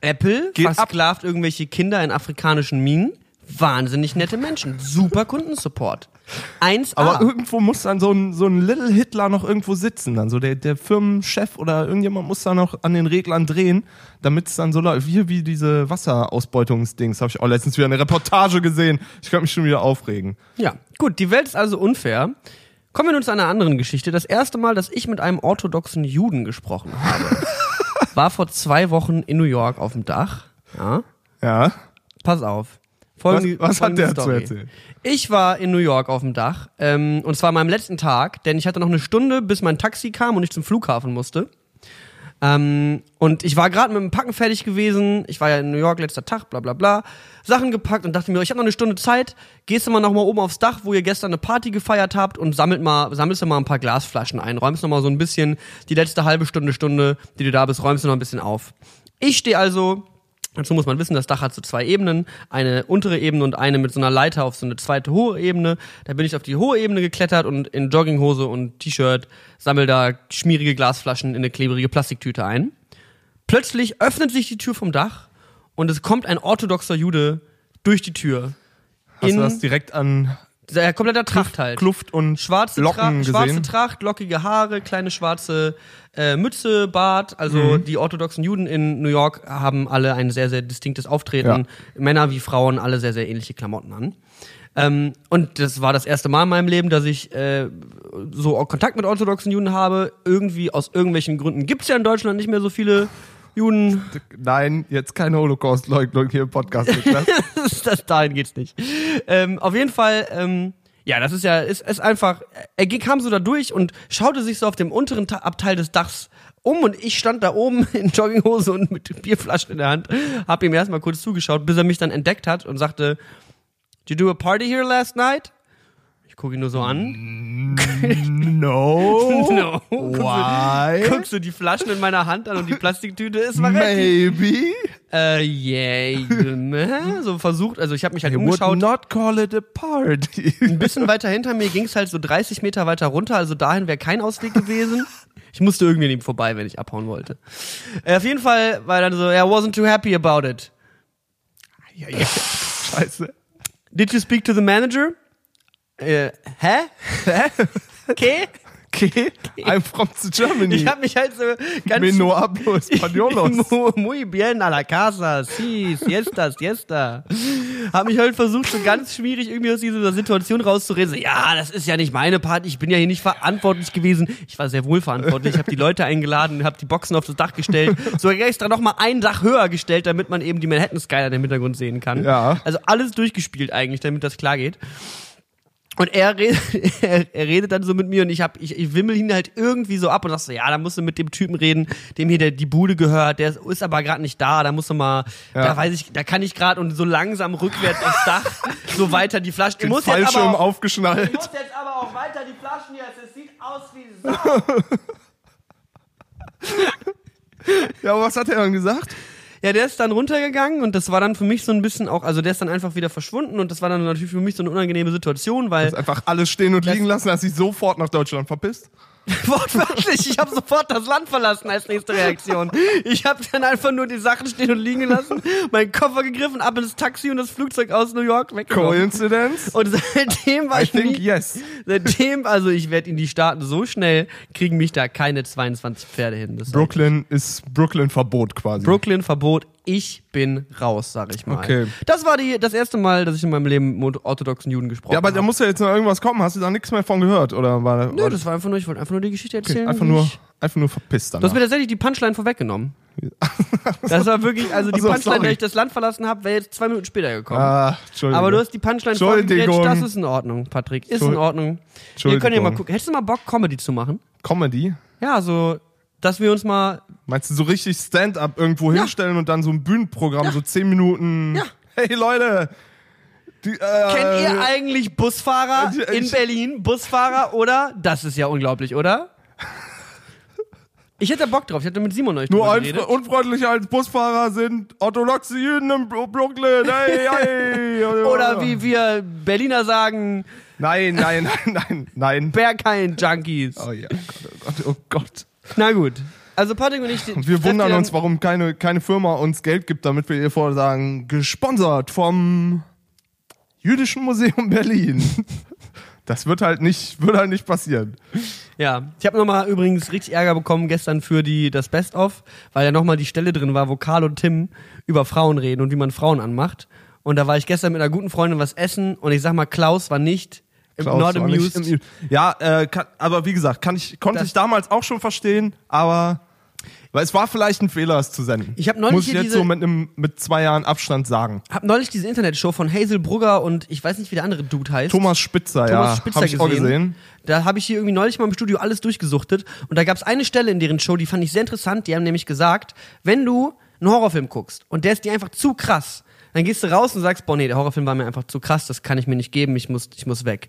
Apple Geht ab. versklavt irgendwelche Kinder in afrikanischen Minen. Wahnsinnig nette Menschen. Super Kundensupport. 1A. Aber irgendwo muss dann so ein, so ein Little Hitler noch irgendwo sitzen. Dann so der, der Firmenchef oder irgendjemand muss da noch an den Reglern drehen, damit es dann so läuft. Wie, wie diese Wasserausbeutungsdings. Habe ich auch letztens wieder eine Reportage gesehen. Ich kann mich schon wieder aufregen. Ja, gut, die Welt ist also unfair. Kommen wir nun zu einer anderen Geschichte. Das erste Mal, dass ich mit einem orthodoxen Juden gesprochen habe, *laughs* war vor zwei Wochen in New York auf dem Dach. Ja, Ja. pass auf. Was, Folgende- was hat folgende der zu Story. erzählen? Ich war in New York auf dem Dach ähm, und zwar an meinem letzten Tag, denn ich hatte noch eine Stunde, bis mein Taxi kam und ich zum Flughafen musste. Ähm, und ich war gerade mit dem Packen fertig gewesen. Ich war ja in New York letzter Tag, bla bla bla. Sachen gepackt und dachte mir, ich habe noch eine Stunde Zeit. Gehst du mal noch mal oben aufs Dach, wo ihr gestern eine Party gefeiert habt und sammelt mal, sammelst du mal ein paar Glasflaschen ein. Räumst noch mal so ein bisschen die letzte halbe Stunde, Stunde, die du da bist, räumst du noch ein bisschen auf. Ich stehe also Dazu muss man wissen, das Dach hat so zwei Ebenen, eine untere Ebene und eine mit so einer Leiter auf so eine zweite hohe Ebene. Da bin ich auf die hohe Ebene geklettert und in Jogginghose und T-Shirt sammel da schmierige Glasflaschen in eine klebrige Plastiktüte ein. Plötzlich öffnet sich die Tür vom Dach und es kommt ein orthodoxer Jude durch die Tür. Hast du das direkt an der kompletter Tracht halt. Kluft und Schwarze, Locken Tra schwarze gesehen? Tracht, lockige Haare, kleine schwarze äh, Mütze, Bart. Also Mhm. die orthodoxen Juden in New York haben alle ein sehr, sehr distinktes Auftreten. Männer wie Frauen, alle sehr, sehr ähnliche Klamotten an. Ähm, und das war das erste Mal in meinem Leben, dass ich äh, so Kontakt mit orthodoxen Juden habe. Irgendwie aus irgendwelchen Gründen gibt's ja in Deutschland nicht mehr so viele Juden. Nein, jetzt keine Holocaust-Leugnung hier im Podcast. Niklas. *laughs* das dahin geht's nicht. Ähm, auf jeden Fall, ähm, ja, das ist ja, ist, ist einfach, er kam so da durch und schaute sich so auf dem unteren Ta Abteil des Dachs um und ich stand da oben *laughs* in Jogginghose und mit Bierflaschen in der Hand, hab ihm erstmal kurz zugeschaut, bis er mich dann entdeckt hat und sagte, Did you do a party here last night? Ich gucke ihn nur so an. no. *laughs* No. Guckst du- Why? Guckst du die Flaschen in meiner Hand an und die Plastiktüte ist war relativ, Maybe. äh, yeah, so versucht, also ich habe mich halt would umgeschaut. not call it a party. Ein bisschen weiter hinter mir ging es halt so 30 Meter weiter runter, also dahin wäre kein Ausweg gewesen. Ich musste irgendwie an ihm vorbei, wenn ich abhauen wollte. Äh, auf jeden Fall war er dann so, er wasn't too happy about it. ja, ja. *laughs* Scheiße. Did you speak to the manager? Äh, hä? Hä? Okay? Okay, I'm from Germany. Ich habe mich halt so ganz... Me no hablo españolos. *laughs* Mu- Muy bien, a la casa, sí, siesta, siesta. Hab mich halt versucht, so ganz schwierig irgendwie aus dieser Situation rauszureden. So, ja, das ist ja nicht meine Party, ich bin ja hier nicht verantwortlich gewesen. Ich war sehr wohl verantwortlich, ich habe die Leute eingeladen, habe die Boxen auf das Dach gestellt, sogar extra noch mal ein Dach höher gestellt, damit man eben die Manhattan Skyline im Hintergrund sehen kann. Ja. Also alles durchgespielt eigentlich, damit das klar geht. Und er redet, *laughs* er, redet dann so mit mir und ich hab, ich, ich wimmel ihn halt irgendwie so ab und sag so, ja, da musst du mit dem Typen reden, dem hier der, die Bude gehört, der ist aber gerade nicht da, da musst du mal, Ja. da weiß ich, da kann ich gerade und so langsam rückwärts aufs Dach, *laughs* so weiter die Flaschen. Den muss jetzt aber Fallschirm auch, aufgeschnallt. ich muss jetzt aber auch weiter die Flaschen hier, es sieht aus wie *laughs* Sau. Ja, aber was hat er dann gesagt? Ja, der ist dann runtergegangen und das war dann für mich so ein bisschen auch, also der ist dann einfach wieder verschwunden und das war dann natürlich für mich so eine unangenehme Situation, weil Hast einfach alles stehen und liegen lassen, hast dich sofort nach Deutschland verpisst? *laughs* Wortwörtlich, ich habe sofort das Land verlassen als nächste Reaktion. Ich habe dann einfach nur die Sachen stehen und liegen lassen, meinen Koffer gegriffen, ab ins Taxi und das Flugzeug aus New York weggenommen. Coincidence? Und seitdem war I ich think nie, yes. seitdem, also ich werde in die Staaten so schnell, kriegen mich da keine 22 Pferde hin. Das Brooklyn ist Brooklyn Verbot quasi. Brooklyn Verbot, ich bin raus, sag ich mal. Okay. Das war die, das erste Mal, dass ich in meinem Leben mit orthodoxen Juden gesprochen ja, aber habe. da muss ja jetzt noch irgendwas kommen. Hast du da nichts mehr von gehört? Oder war, Nö, war das war einfach nur, ich wollte einfach nur die Geschichte erzählen. einfach wie nur, einfach nur verpisst dann. Du hast mir tatsächlich die Punchline vorweggenommen. *laughs* Das war wirklich, also die Ach so, Punchline, sorry. der ich das Land verlassen habe, wäre jetzt zwei Minuten später gekommen. Ah, Entschuldigung. Aber du hast die Punchline Entschuldigung. vorgegrätscht, das ist in Ordnung, Patrick. Ist in Ordnung. Wir Entschuldigung. können ja mal gucken. Hättest du mal Bock, Comedy zu machen? Comedy? Ja, so, dass wir uns mal. Meinst du so richtig Stand-up irgendwo hinstellen und dann so ein Bühnenprogramm, so zehn Minuten? Ja. Hey Leute! Die, äh, Kennt ihr eigentlich Busfahrer äh, in ich- Berlin? Busfahrer oder? Das ist ja unglaublich, oder? Ich hätte Bock drauf. Ich hätte mit Simon euch Nur ein, unfreundlicher als Busfahrer sind orthodoxe Juden in Bro- Brooklyn. Hey, *laughs* hey. Oder wie wir Berliner sagen, Nein, nein, nein, nein, nein. Berghain Junkies. Oh ja, oh Gott, oh Gott. Na gut. Also Patrick und ich. Und wir wundern uns, warum keine, keine Firma uns Geld gibt, damit wir ihr vorher sagen, gesponsert vom Jüdischen Museum Berlin. *laughs* Das wird halt nicht, wird halt nicht passieren. Ja, ich habe nochmal übrigens richtig Ärger bekommen gestern für die das Best-of, weil ja nochmal die Stelle drin war, wo Karl und Tim über Frauen reden und wie man Frauen anmacht. Und da war ich gestern mit einer guten Freundin was essen und ich sag mal, Klaus war nicht im not amused. im- Ja, äh, kann, aber wie gesagt, kann ich, konnte Das- ich damals auch schon verstehen, aber weil es war vielleicht ein Fehler, es zu senden. Ich hab neulich Muss ich jetzt so mit einem mit zwei Jahren Abstand sagen. Hab neulich diese Internetshow von Hazel Brugger und ich weiß nicht, wie der andere Dude heißt. Thomas Spitzer, ja, Thomas Spitzer habe ich auch gesehen. Da habe ich hier irgendwie neulich mal im Studio alles durchgesuchtet und da gab es eine Stelle in deren Show, die fand ich sehr interessant. Die haben nämlich gesagt, wenn du einen Horrorfilm guckst und der ist dir einfach zu krass, dann gehst du raus und sagst, boah nee, der Horrorfilm war mir einfach zu krass, das kann ich mir nicht geben, ich muss, ich muss weg.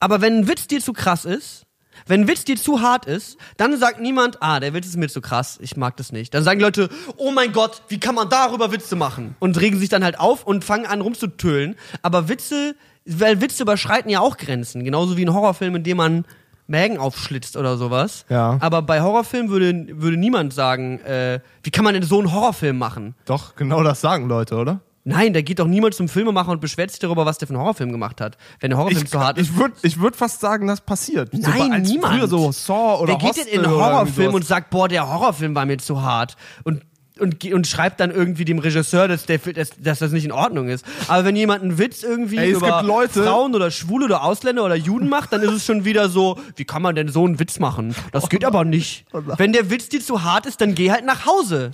Aber wenn ein Witz dir zu krass ist, wenn ein Witz dir zu hart ist, dann sagt niemand, ah, der Witz ist mir zu krass, ich mag das nicht. Dann sagen die Leute, oh mein Gott, wie kann man darüber Witze machen? Und regen sich dann halt auf und fangen an rumzutölen. Aber Witze, weil Witze überschreiten ja auch Grenzen. Genauso wie ein Horrorfilm, in dem man Mägen aufschlitzt oder sowas. Ja. Aber bei Horrorfilmen würde, würde niemand sagen, äh, wie kann man denn so einen Horrorfilm machen? Doch, genau das sagen Leute, oder? Nein, da geht doch niemand zum Filmemacher und beschwert sich darüber, was der für einen Horrorfilm gemacht hat. Wenn der Horrorfilm Ich, zu hart ist. ich würde ich würd fast sagen, das passiert. so, Nein, als niemand. Früher so Saw oder Wer geht Hostel denn in einen Horrorfilm und sagt, boah, der Horrorfilm war mir zu hart und und, und schreibt dann irgendwie dem Regisseur, dass, der, dass, dass das nicht in Ordnung ist. Aber wenn jemand einen Witz irgendwie Ey, über Leute- Frauen oder Schwule oder Ausländer oder Juden macht, dann ist es schon wieder so, wie kann man denn so einen Witz machen? Das geht aber nicht. *laughs* Wenn der Witz dir zu hart ist, dann geh halt nach Hause.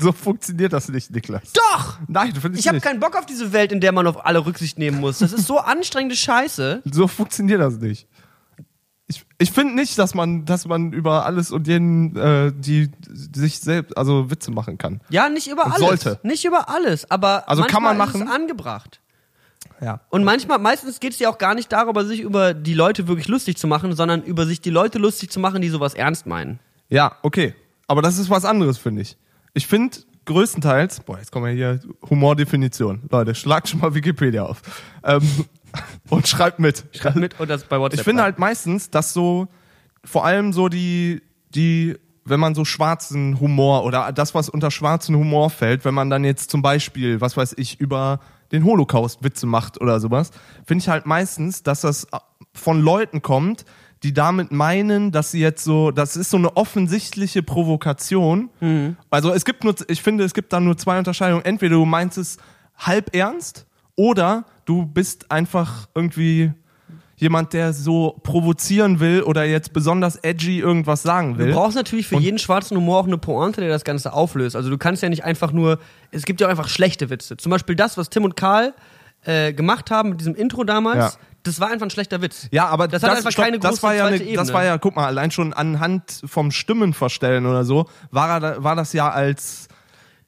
So funktioniert das nicht, Niklas. Doch! Nein, finde ich, Ich habe nicht. keinen Bock auf diese Welt, in der man auf alle Rücksicht nehmen muss. Das ist so *laughs* anstrengende Scheiße. So funktioniert das nicht. Ich, ich finde nicht, dass man, dass man über alles und jeden, äh, die sich selbst, also Witze machen kann. Ja, nicht über Und alles. sollte. Nicht über alles, aber Also kann man machen. Ist es angebracht. Ja. Und manchmal, meistens geht es ja auch gar nicht darüber, sich über die Leute wirklich lustig zu machen, sondern über sich die Leute lustig zu machen, die sowas ernst meinen. Ja, okay. Aber das ist was anderes, finde ich. Ich finde größtenteils, boah, jetzt kommen wir hier, Humordefinition. Leute, schlagt schon mal Wikipedia auf. Ähm, *laughs* und schreibt mit. Schreibt mit und das bei WhatsApp. Ich finde halt meistens, dass so, vor allem so die, die, wenn man so schwarzen Humor oder das, was unter schwarzen Humor fällt, wenn man dann jetzt zum Beispiel, was weiß ich, über den Holocaust Witze macht oder sowas, finde ich halt meistens, dass das von Leuten kommt, die damit meinen, dass sie jetzt so, das ist so eine offensichtliche Provokation. Also es gibt nur, ich finde, es gibt da nur zwei Unterscheidungen. Entweder du meinst es halb ernst oder du bist einfach irgendwie jemand, der so provozieren will oder jetzt besonders edgy irgendwas sagen will. Du brauchst natürlich für jeden schwarzen Humor auch eine Pointe, der das Ganze auflöst. Also du kannst ja nicht einfach nur, es gibt ja auch einfach schlechte Witze. Zum Beispiel das, was Tim und Karl äh, gemacht haben mit diesem Intro damals, Ja. Das war einfach ein schlechter Witz. Ja, aber das, das, hat einfach stopp, keine große das war ja zweite eine, Ebene. das war ja, guck mal, allein schon anhand vom Stimmenverstellen oder so, war, er war das ja als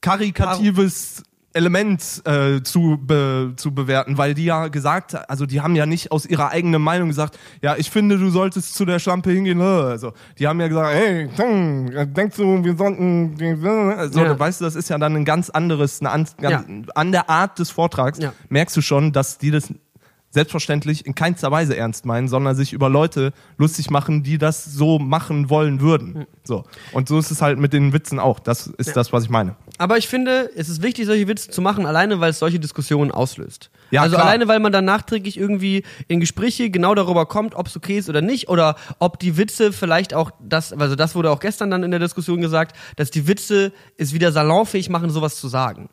karikatives Element äh, zu, be, zu bewerten, weil die ja gesagt, also die haben ja nicht aus ihrer eigenen Meinung gesagt, ja, ich finde, du solltest zu der Schlampe hingehen. äh, Also, die haben ja gesagt, hey, hm, denkst du, wir sollten, also, Ja. weißt du, das ist ja dann ein ganz anderes, eine an, ganz, an der Art des Vortrags Ja. merkst du schon, dass die das selbstverständlich in keinster Weise ernst meinen, sondern sich über Leute lustig machen, die das so machen wollen würden. So. Und so ist es halt mit den Witzen auch. Das ist das, was ich meine. Aber ich finde, es ist wichtig, solche Witze zu machen, alleine weil es solche Diskussionen auslöst. Ja, also klar. alleine, weil man dann nachträglich irgendwie in Gespräche genau darüber kommt, ob es okay ist oder nicht, oder ob die Witze vielleicht auch das, also das wurde auch gestern dann in der Diskussion gesagt, dass die Witze es wieder salonfähig machen, sowas zu sagen.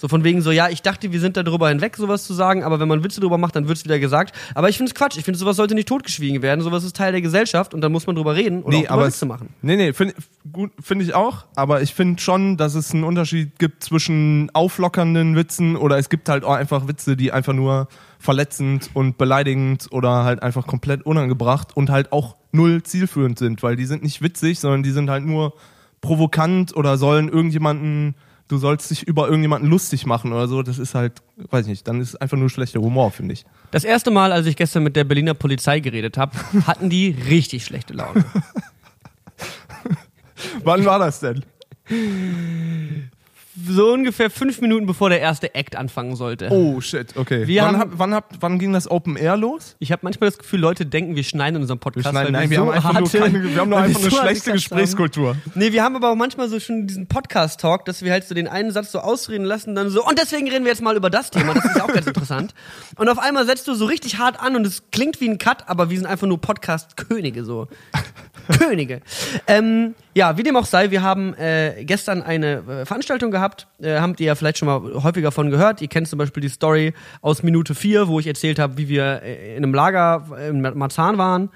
So von wegen so, ja, ich dachte, wir sind da drüber hinweg, sowas zu sagen, aber wenn man Witze drüber macht, dann wird's wieder gesagt. Aber ich finde es Quatsch. Ich finde, sowas sollte nicht totgeschwiegen werden. Sowas ist Teil der Gesellschaft und dann muss man drüber reden oder auch drüber es- Witze machen. Nee, nee, finde gut, finde ich auch, aber ich finde schon, dass es einen Unterschied gibt zwischen auflockernden Witzen oder es gibt halt auch einfach Witze, die einfach nur verletzend und beleidigend oder halt einfach komplett unangebracht und halt auch null zielführend sind, weil die sind nicht witzig, sondern die sind halt nur provokant oder sollen irgendjemanden, du sollst dich über irgendjemanden lustig machen oder so, das ist halt, weiß ich nicht, dann ist es einfach nur schlechter Humor, finde ich. Das erste Mal, als ich gestern mit der Berliner Polizei geredet habe, *laughs* hatten die richtig schlechte Laune. Wann war das denn? *laughs* so ungefähr fünf Minuten bevor der erste Act anfangen sollte. Oh shit, okay. Wir wann, haben- hab, wann, hab, wann ging das Open Air los? Ich habe manchmal das Gefühl, Leute denken, wir schneiden in unserem Podcast. Wir schneiden- nein, wir so haben einfach nur harte- keine- wir haben nur einfach eine so harte schlechte Cuts haben. Gesprächskultur. Nee, wir haben aber auch manchmal so schon diesen Podcast-Talk, dass wir halt so den einen Satz so ausreden lassen, dann so, und deswegen reden wir jetzt mal über das Thema, das ist ja auch ganz interessant. *laughs* Und auf einmal setzt du so richtig hart an und es klingt wie ein Cut, aber wir sind einfach nur Podcast-Könige, so. *laughs* Könige. Ähm, ja, wie dem auch sei, wir haben äh, gestern eine äh, Veranstaltung gehabt, äh, habt ihr ja vielleicht schon mal häufiger von gehört. Ihr kennt zum Beispiel die Story aus Minute 4, wo ich erzählt habe, wie wir äh, in einem Lager äh, in Marzahn waren.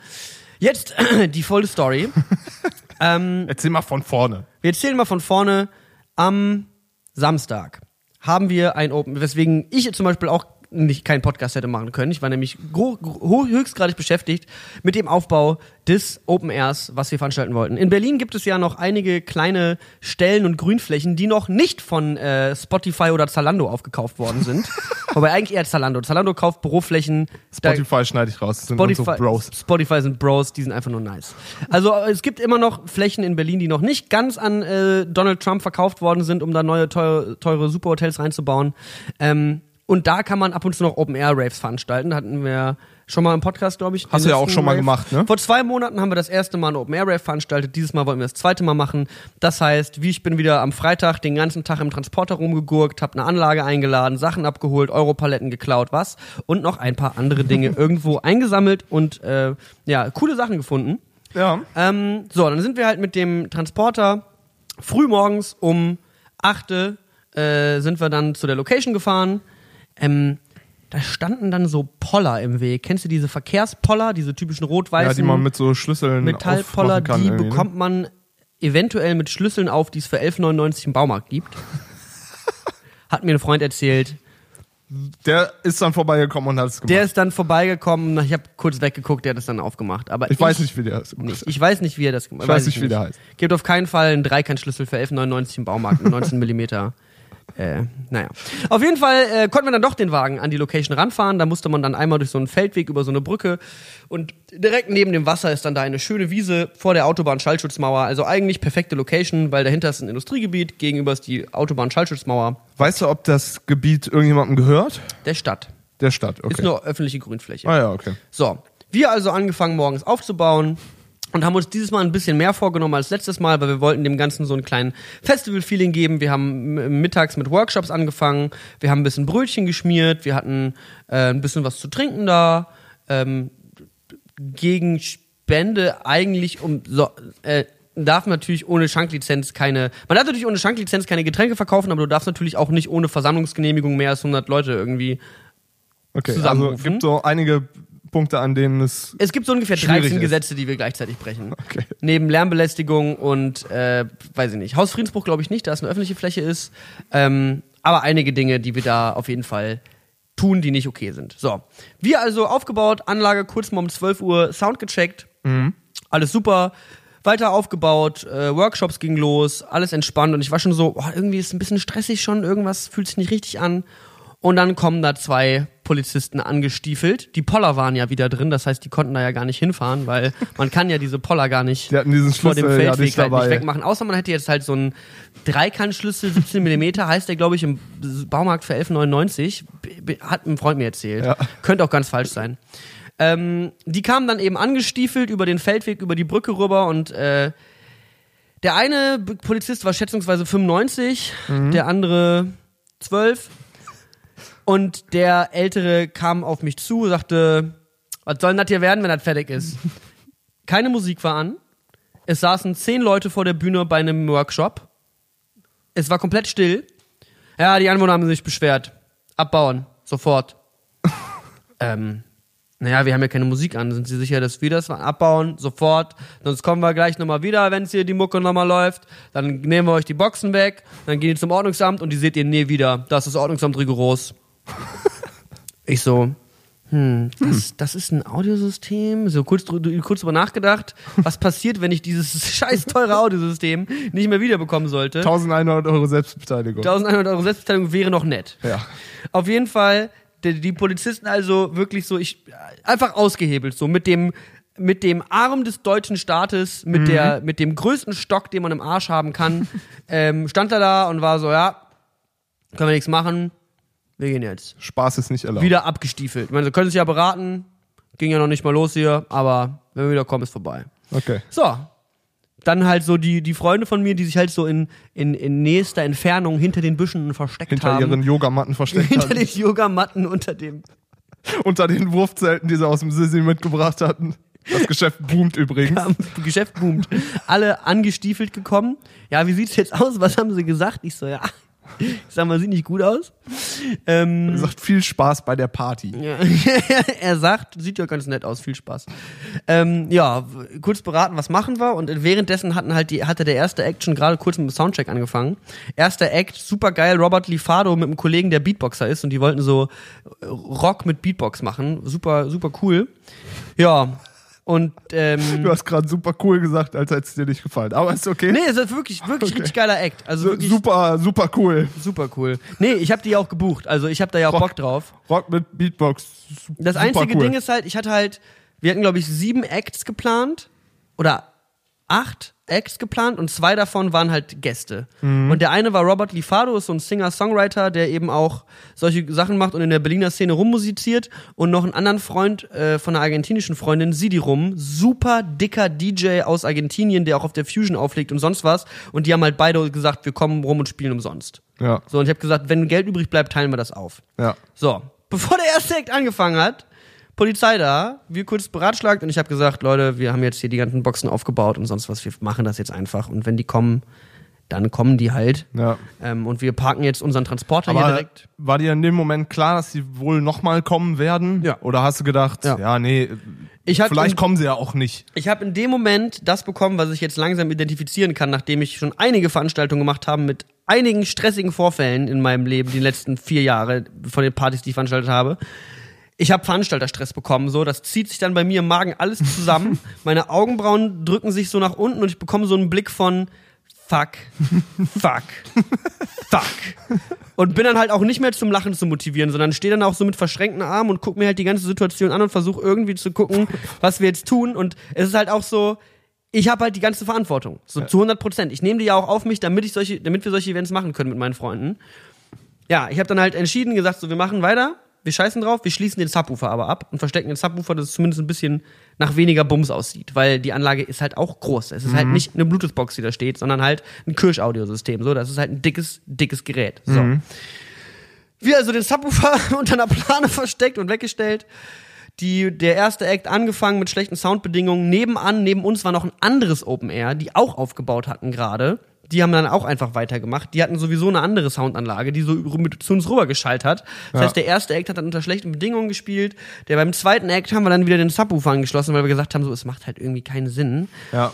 Jetzt *clears throat* die volle Story. *laughs* ähm, Erzähl mal von vorne. wir erzählen mal von vorne. Am Samstag haben wir ein Open, weswegen ich zum Beispiel auch nicht keinen Podcast hätte machen können. Ich war nämlich höchstgradig beschäftigt mit dem Aufbau des Open Airs, was wir veranstalten wollten. In Berlin gibt es ja noch einige kleine Stellen und Grünflächen, die noch nicht von äh, Spotify oder Zalando aufgekauft worden sind. *laughs* Wobei eigentlich eher Zalando. Zalando kauft Büroflächen. Spotify schneide ich raus. Das sind Spotify, unsere Bros. Spotify sind Bros, die sind einfach nur nice. Also es gibt immer noch Flächen in Berlin, die noch nicht ganz an äh, Donald Trump verkauft worden sind, um da neue teure, teure Superhotels reinzubauen. Ähm, und da kann man ab und zu noch Open Air Raves veranstalten. Da hatten wir schon mal im Podcast, glaube ich. Hast du ja auch schon mal Rave. gemacht, ne? Vor zwei Monaten haben wir das erste Mal ein Open Air Rave veranstaltet. Dieses Mal wollen wir das zweite Mal machen. Das heißt, wie ich bin wieder am Freitag den ganzen Tag im Transporter rumgegurkt, habe eine Anlage eingeladen, Sachen abgeholt, Europaletten geklaut, was und noch ein paar andere Dinge *laughs* irgendwo eingesammelt und äh, ja coole Sachen gefunden. Ja. Ähm, so, dann sind wir halt mit dem Transporter frühmorgens um 8 äh, sind wir dann zu der Location gefahren. Ähm, da standen dann so Poller im Weg. Kennst du diese Verkehrspoller, diese typischen rot-weißen ja, die man mit so Schlüsseln Metallpoller, kann die ne? bekommt man eventuell mit Schlüsseln auf, die es für 11,99 im Baumarkt gibt. *laughs* Hat mir ein Freund erzählt. Der ist dann vorbeigekommen und hat es gemacht. Der ist dann vorbeigekommen. Ich habe kurz weggeguckt, der hat es dann aufgemacht. Aber ich weiß nicht, wie der nicht. Ich weiß nicht, wie er das gemacht Ich weiß nicht, wie der heißt. Gibt auf keinen Fall einen Dreikantschlüssel für 11,99 im Baumarkt mit 19 *laughs* Millimeter. Äh, naja. Auf jeden Fall äh, konnten wir dann doch den Wagen an die Location ranfahren. Da musste man dann einmal durch so einen Feldweg über so eine Brücke. Und direkt neben dem Wasser ist dann da eine schöne Wiese vor der Autobahn-Schallschutzmauer. Also eigentlich perfekte Location, weil dahinter ist ein Industriegebiet, gegenüber ist die Autobahn-Schallschutzmauer Weißt du, ob das Gebiet irgendjemandem gehört? der Stadt. Der Stadt, okay. Ist nur öffentliche Grünfläche. ah ja, okay. So, wir also angefangen morgens aufzubauen und haben uns dieses Mal ein bisschen mehr vorgenommen als letztes Mal, weil wir wollten dem Ganzen so einen kleinen Festival-Feeling geben. Wir haben m- mittags mit Workshops angefangen, wir haben ein bisschen Brötchen geschmiert, wir hatten äh, ein bisschen was zu trinken da, ähm, gegen Spende eigentlich um so, äh, darf natürlich ohne Schanklizenz keine, man darf natürlich ohne Schanklizenz keine Getränke verkaufen, aber du darfst natürlich auch nicht ohne Versammlungsgenehmigung mehr als 100 Leute irgendwie Okay, also gibt so einige Punkte, an denen es. Es gibt so ungefähr Schwierig 13 ist. Gesetze, die wir gleichzeitig brechen. Okay. Neben Lärmbelästigung und, äh, weiß ich nicht, Hausfriedensbruch glaube ich nicht, da es eine öffentliche Fläche ist. Ähm, aber einige Dinge, die wir da auf jeden Fall tun, die nicht okay sind. So. Wir also aufgebaut, Anlage kurz mal um 12 Uhr, Sound gecheckt. Alles super. Weiter aufgebaut, äh, Workshops ging los, alles entspannt und ich war schon so, oh, irgendwie ist es ein bisschen stressig schon, irgendwas fühlt sich nicht richtig an. Und dann kommen da zwei Polizisten angestiefelt. Die Poller waren ja wieder drin, das heißt, die konnten da ja gar nicht hinfahren, weil *laughs* man kann ja diese Poller gar nicht vor dem Schlüssel ja Feldweg nicht halt nicht wegmachen. Außer man hätte jetzt halt so einen Dreikantschlüssel, 17 mm, heißt der, glaube ich, im Baumarkt für 11,99. B- b- Hat ein Freund mir erzählt. Ja. Könnte auch ganz falsch sein. Ähm, die kamen dann eben angestiefelt über den Feldweg, über die Brücke rüber und äh, der eine Polizist war schätzungsweise 95, Mhm. der andere 12. Und der Ältere kam auf mich zu, sagte, was soll denn das hier werden, wenn das fertig ist? *laughs* Keine Musik war an. Es saßen zehn Leute vor der Bühne bei einem Workshop. Es war komplett still. Ja, die Anwohner haben sich beschwert. Abbauen. Sofort. *laughs* ähm, naja, wir haben ja keine Musik an. Sind Sie sicher, dass wir das abbauen? Sofort. Sonst kommen wir gleich nochmal wieder, wenn hier die Mucke nochmal läuft. Dann nehmen wir euch die Boxen weg. Dann gehen die zum Ordnungsamt und die seht ihr nie wieder. Da ist das Ordnungsamt rigoros. *laughs* ich so, hm, das, das ist ein Audiosystem. So kurz, kurz drüber nachgedacht. Was passiert, wenn ich dieses *laughs* scheiß teure Audiosystem nicht mehr wiederbekommen sollte? 1100 Euro Selbstbeteiligung. 1100 Euro Selbstbeteiligung wäre noch nett. Ja. Auf jeden Fall, die, die Polizisten also wirklich so, ich, einfach ausgehebelt, so mit dem, mit dem Arm des deutschen Staates, mit der, mit dem größten Stock, den man im Arsch haben kann, *laughs* ähm, stand er da und war so, ja, können wir nichts machen, wir gehen jetzt. Spaß ist nicht erlaubt. Wieder abgestiefelt. Ich meine, sie können sich ja beraten, ging ja noch nicht mal los hier, aber wenn wir wieder kommen, ist vorbei. Okay. So. Dann halt so die, die Freunde von mir, die sich halt so in, in, in nächster Entfernung hinter den Büschen versteckt Hinter haben. ihren Yogamatten versteckt hinter hatten. den Yogamatten unter dem *laughs* Unter den Wurfzelten, die sie aus dem Sissi mitgebracht hatten. Das Geschäft boomt übrigens. am Geschäft boomt. Alle angestiefelt gekommen. Ja, wie sieht's jetzt aus? Was haben sie gesagt? Ich so, ja. Ich sag mal, sieht nicht gut aus. Ähm, Er sagt viel Spaß bei der Party. ja. *laughs* er sagt, sieht ja ganz nett aus, viel Spaß. Ähm, ja, kurz beraten, was machen wir? Und währenddessen hatten halt die, hatte der erste Act schon gerade kurz mit dem Soundcheck angefangen. Erster Act, super geil, Robert Lifado mit einem Kollegen, der Beatboxer ist und die wollten so Rock mit Beatbox machen. Super, super cool. Ja. Und ähm, *laughs* Du hast gerade super cool gesagt, als hätte es dir nicht gefallen. Aber ist okay. Nee, es ist wirklich, wirklich Okay. richtig geiler Act. Also wirklich super, super cool. super cool. Nee, ich habe die auch gebucht. Also ich habe da ja auch Rock. Bock drauf. Rock mit Beatbox. su- Das super einzige cool. Ding ist halt, ich hatte halt, wir hatten glaube ich sieben Acts geplant oder acht Acts geplant und zwei davon waren halt Gäste. Mhm. Und der eine war Robert Lifado, ist so ein Singer-Songwriter, der eben auch solche Sachen macht und in der Berliner Szene rummusiziert. Und noch einen anderen Freund äh, von einer argentinischen Freundin, Sidi Rum, super dicker DJ aus Argentinien, der auch auf der Fusion auflegt und sonst was. Und die haben halt beide gesagt, wir kommen rum und spielen umsonst. Ja, So, und ich habe gesagt, wenn Geld übrig bleibt, teilen wir das auf. ja. So, bevor der erste Act angefangen hat, Polizei da, wir kurz beratschlagt und ich habe gesagt, Leute, wir haben jetzt hier die ganzen Boxen aufgebaut und sonst was, wir machen das jetzt einfach. Und wenn die kommen, dann kommen die halt. ja. Ähm, und wir parken jetzt unseren Transporter hier Aber direkt. war dir in dem Moment klar, dass sie wohl nochmal kommen werden? Ja. Oder hast du gedacht, Ja. ja, nee, vielleicht in- kommen sie ja auch nicht. Ich habe in dem Moment das bekommen, was ich jetzt langsam identifizieren kann, nachdem ich schon einige Veranstaltungen gemacht habe mit einigen stressigen Vorfällen in meinem Leben, die letzten vier Jahre von den Partys, die ich veranstaltet habe. Ich habe Veranstalterstress bekommen, so das zieht sich dann bei mir im Magen alles zusammen. *laughs* Meine Augenbrauen drücken sich so nach unten und ich bekomme so einen Blick von Fuck, Fuck, Fuck. Und bin dann halt auch nicht mehr zum Lachen zu motivieren, sondern stehe dann auch so mit verschränkten Armen und gucke mir halt die ganze Situation an und versuche irgendwie zu gucken, was wir jetzt tun. Und es ist halt auch so, ich habe halt die ganze Verantwortung, so zu 100 Prozent. Ich nehme die ja auch auf mich, damit ich solche, damit wir solche Events machen können mit meinen Freunden. Ja, ich habe dann halt entschieden, gesagt, so wir machen weiter, wir scheißen drauf, wir schließen den Subwoofer aber ab und verstecken den Subwoofer, dass es zumindest ein bisschen nach weniger Bums aussieht, weil die Anlage ist halt auch groß. Es ist halt nicht eine Bluetooth-Box, die da steht, sondern halt ein Kirsch-Audiosystem. So, das ist halt ein dickes, dickes Gerät. So. Wir also den Subwoofer *laughs* unter einer Plane versteckt und weggestellt. Die, der erste Act angefangen mit schlechten Soundbedingungen. Nebenan, neben uns war noch ein anderes Open Air, die auch aufgebaut hatten gerade. Die haben dann auch einfach weitergemacht. Die hatten sowieso eine andere Soundanlage, die so mit, zu uns rübergeschaltet hat. Das Ja. heißt, der erste Act hat dann unter schlechten Bedingungen gespielt. Der beim zweiten Act haben wir dann wieder den Subwoofer angeschlossen, weil wir gesagt haben, so, es macht halt irgendwie keinen Sinn. Ja.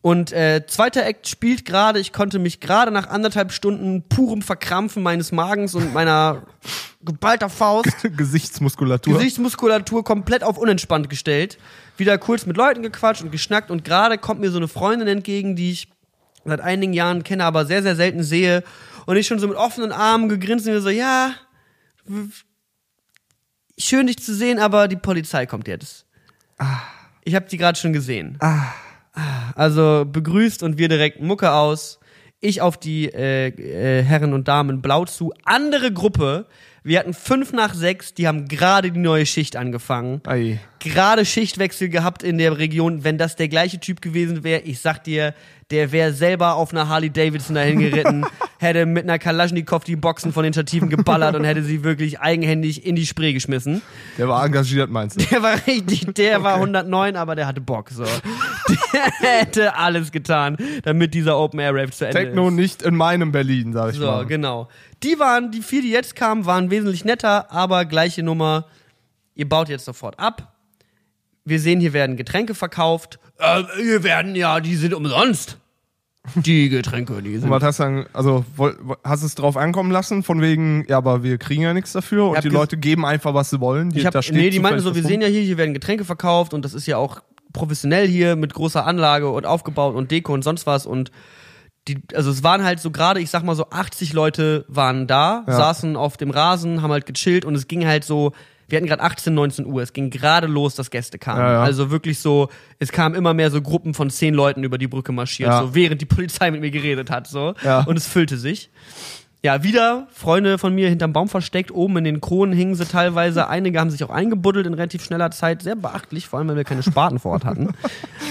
Und äh, zweiter Act spielt gerade, ich konnte mich gerade nach anderthalb Stunden purem Verkrampfen meines Magens und meiner *laughs* geballter Faust, *laughs* Gesichtsmuskulatur. Gesichtsmuskulatur komplett auf unentspannt gestellt. Wieder kurz mit Leuten gequatscht und geschnackt und gerade kommt mir so eine Freundin entgegen, die ich seit einigen Jahren kenne, aber sehr, sehr selten sehe. Und ich schon so mit offenen Armen gegrinst und so, ja, schön dich zu sehen, aber die Polizei kommt jetzt. Ich habe die gerade schon gesehen. Also begrüßt und wir direkt Mucke aus. Ich auf die äh, äh, Herren und Damen blau zu. Andere Gruppe. Wir hatten fünf nach sechs, die haben gerade die neue Schicht angefangen. Ei. Gerade Schichtwechsel gehabt in der Region. Wenn das der gleiche Typ gewesen wäre, ich sag dir, der wäre selber auf einer Harley Davidson dahin geritten, *laughs* hätte mit einer Kalaschnikow die Boxen von den Stativen geballert und hätte sie wirklich eigenhändig in die Spree geschmissen. Der war engagiert, meinst du? Der war richtig, der war 109, aber der hatte Bock, so. Der hätte alles getan, damit dieser Open Air Rave zu Ende Techno ist. nicht in meinem Berlin, sag ich So, mal. genau. Die waren, die vier, die jetzt kamen, waren wesentlich netter, aber gleiche Nummer. Ihr baut jetzt sofort ab. Wir sehen, hier werden Getränke verkauft. Äh, hier werden, ja, die sind umsonst. Die Getränke, die Und sind. was hast du dann, also hast du es drauf ankommen lassen, von wegen, ja, aber wir kriegen ja nichts dafür und die Leute geben einfach, was sie wollen. Die, Ich hab, da steht nee, die meinten so, wir sehen ja hier, hier werden Getränke verkauft und das ist ja auch professionell hier mit großer Anlage und aufgebaut und Deko und sonst was und die, also es waren halt so gerade, ich sag mal so 80 Leute waren da, Ja. saßen auf dem Rasen, haben halt gechillt und es ging halt so, wir hatten gerade 18, 19 Uhr, es ging gerade los, dass Gäste kamen. Ja, ja. Also wirklich so, es kamen immer mehr so Gruppen von zehn Leuten über die Brücke marschiert, Ja. so während die Polizei mit mir geredet hat, so. Und es füllte sich. Ja, wieder Freunde von mir hinterm Baum versteckt, oben in den Kronen hingen sie teilweise. Einige haben sich auch eingebuddelt in relativ schneller Zeit. Sehr beachtlich, vor allem, weil wir keine Spaten vor Ort hatten.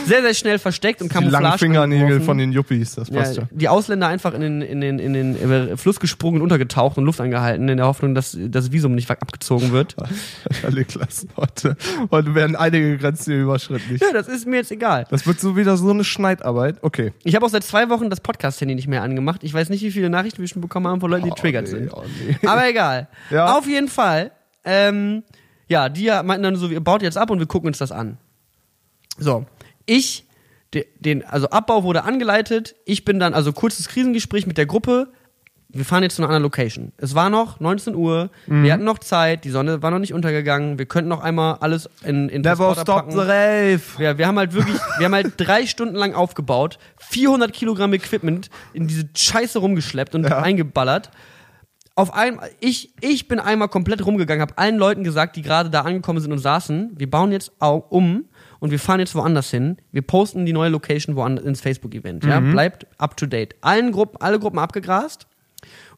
Sehr, sehr schnell versteckt und Die langen Camouflage. Fingernägel von den Yuppies, das passt ja. Ja, die Ausländer einfach in den, in den, in den Fluss gesprungen und untergetaucht und Luft angehalten, in der Hoffnung, dass das Visum nicht abgezogen wird. *laughs* Völlig lassen. Heute, heute werden einige Grenzen überschritten. Ja, das ist mir jetzt egal. Das wird so wieder so eine Schneidarbeit. Okay. Ich habe auch seit zwei Wochen das Podcast-Handy nicht mehr angemacht. Ich weiß nicht, wie viele Nachrichten wir schon bekommen haben von Leuten, die triggert nee, sind. oh nee. Aber egal. *laughs* Ja. Auf jeden Fall. Ähm, ja, die meinten dann so, ihr baut jetzt ab und wir gucken uns das an. So, ich, de, den, also Abbau wurde angeleitet. Ich bin dann, also kurzes Krisengespräch mit der Gruppe. Wir fahren jetzt zu einer anderen Location. Es war noch 19 Uhr, Mhm. wir hatten noch Zeit, die Sonne war noch nicht untergegangen. Wir könnten noch einmal alles in, in Never stop packen. the rave. Ja, wir haben halt wirklich, wir haben halt drei Stunden lang aufgebaut, 400 Kilogramm Equipment in diese Scheiße rumgeschleppt und Ja. eingeballert. Auf einmal, ich, ich bin einmal komplett rumgegangen, habe allen Leuten gesagt, die gerade da angekommen sind und saßen, wir bauen jetzt um und wir fahren jetzt woanders hin. Wir posten die neue Location woanders ins Facebook-Event. Ja, bleibt up to date. Allen Gruppen, alle Gruppen abgegrast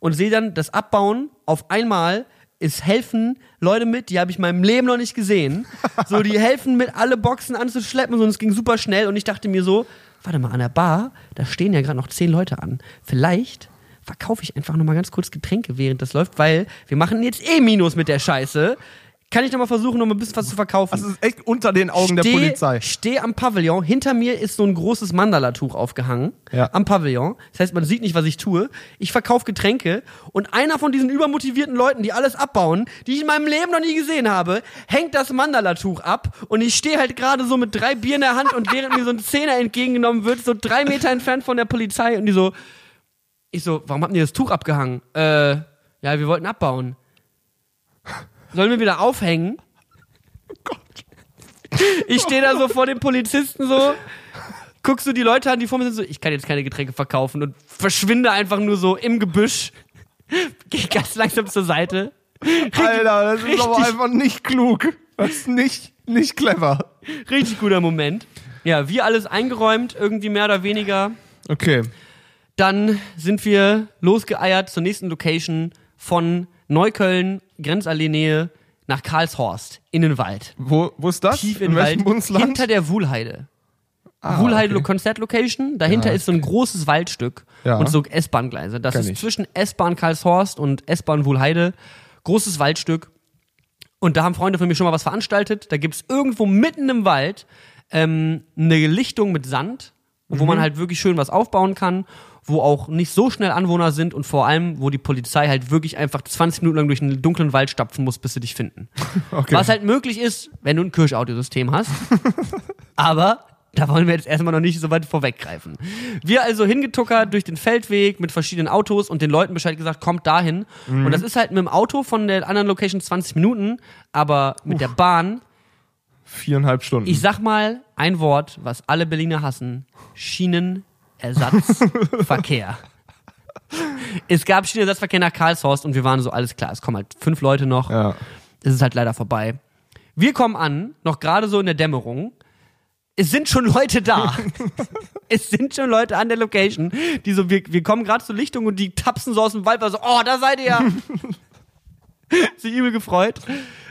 und sehe dann das Abbauen auf einmal. Es helfen Leute mit, die habe ich in meinem Leben noch nicht gesehen. *laughs* So, die helfen mit, alle Boxen anzuschleppen und es ging super schnell und ich dachte mir so, warte mal, an der Bar, da stehen ja gerade noch zehn Leute an. Vielleicht verkaufe ich einfach noch mal ganz kurz Getränke, während das läuft, weil wir machen jetzt eh Minus mit der Scheiße. Kann ich noch mal versuchen, noch mal ein bisschen was zu verkaufen? Das ist echt unter den Augen der Steh- Polizei. Stehe am Pavillon. Hinter mir ist so ein großes Mandala-Tuch aufgehangen. Ja. Am Pavillon. Das heißt, man sieht nicht, was ich tue. Ich verkaufe Getränke. Und einer von diesen übermotivierten Leuten, die alles abbauen, die ich in meinem Leben noch nie gesehen habe, hängt das Mandala-Tuch ab. Und ich stehe halt gerade so mit drei Bier in der Hand und während mir so ein Zehner entgegengenommen wird, so drei Meter entfernt von der Polizei. Und die so, ich so, warum habt ihr das Tuch abgehangen? Äh, ja, wir wollten abbauen. Sollen wir wieder aufhängen? Ich stehe da so vor den Polizisten so, guckst du die Leute an, die vor mir sind so, ich kann jetzt keine Getränke verkaufen und verschwinde einfach nur so im Gebüsch. Geh ganz langsam zur Seite. Alter, das ist aber einfach nicht klug. Das ist nicht, nicht clever. Richtig guter Moment. Ja, wir alles eingeräumt, irgendwie mehr oder weniger. Okay. Dann sind wir losgeeiert zur nächsten Location von Neukölln, Grenzallee-Nähe, nach Karlshorst, in den Wald. Wo, wo ist das? Tief in in, Wald, Bundesland? hinter der Wuhlheide. Ah, Wuhlheide okay. Konzertlocation, dahinter Ja, ist so ein großes Waldstück Ja. und so S-Bahn-Gleise. Das Kenn ist ich. zwischen S-Bahn Karlshorst und S-Bahn Wuhlheide. Großes Waldstück. Und da haben Freunde von mir schon mal was veranstaltet. Da gibt's irgendwo mitten im Wald ähm, eine Lichtung mit Sand, wo Mhm. man halt wirklich schön was aufbauen kann, wo auch nicht so schnell Anwohner sind und vor allem, wo die Polizei halt wirklich einfach 20 Minuten lang durch einen dunklen Wald stapfen muss, bis sie dich finden. *laughs* Okay. Was halt möglich ist, wenn du ein Kirschaudiosystem hast. *laughs* Aber da wollen wir jetzt erstmal noch nicht so weit vorweggreifen. Wir also hingetuckert durch den Feldweg mit verschiedenen Autos und den Leuten Bescheid gesagt, kommt dahin. Und das ist halt mit dem Auto von der anderen Location 20 Minuten, aber mit der Bahn, Viereinhalb Stunden. ich sag mal ein Wort, was alle Berliner hassen. Schienenersatzverkehr. *laughs* es gab Schienenersatzverkehr nach Karlshorst und wir waren so, alles klar, es kommen halt fünf Leute noch ja. es ist halt leider vorbei. Wir kommen an, noch gerade so in der Dämmerung. Es sind schon Leute da. *laughs* es sind schon Leute an der Location, die so, wir, wir kommen gerade zur Lichtung und die tapsen so aus dem Wald, weil so, oh, da seid ihr ja. *laughs* Sich übel gefreut.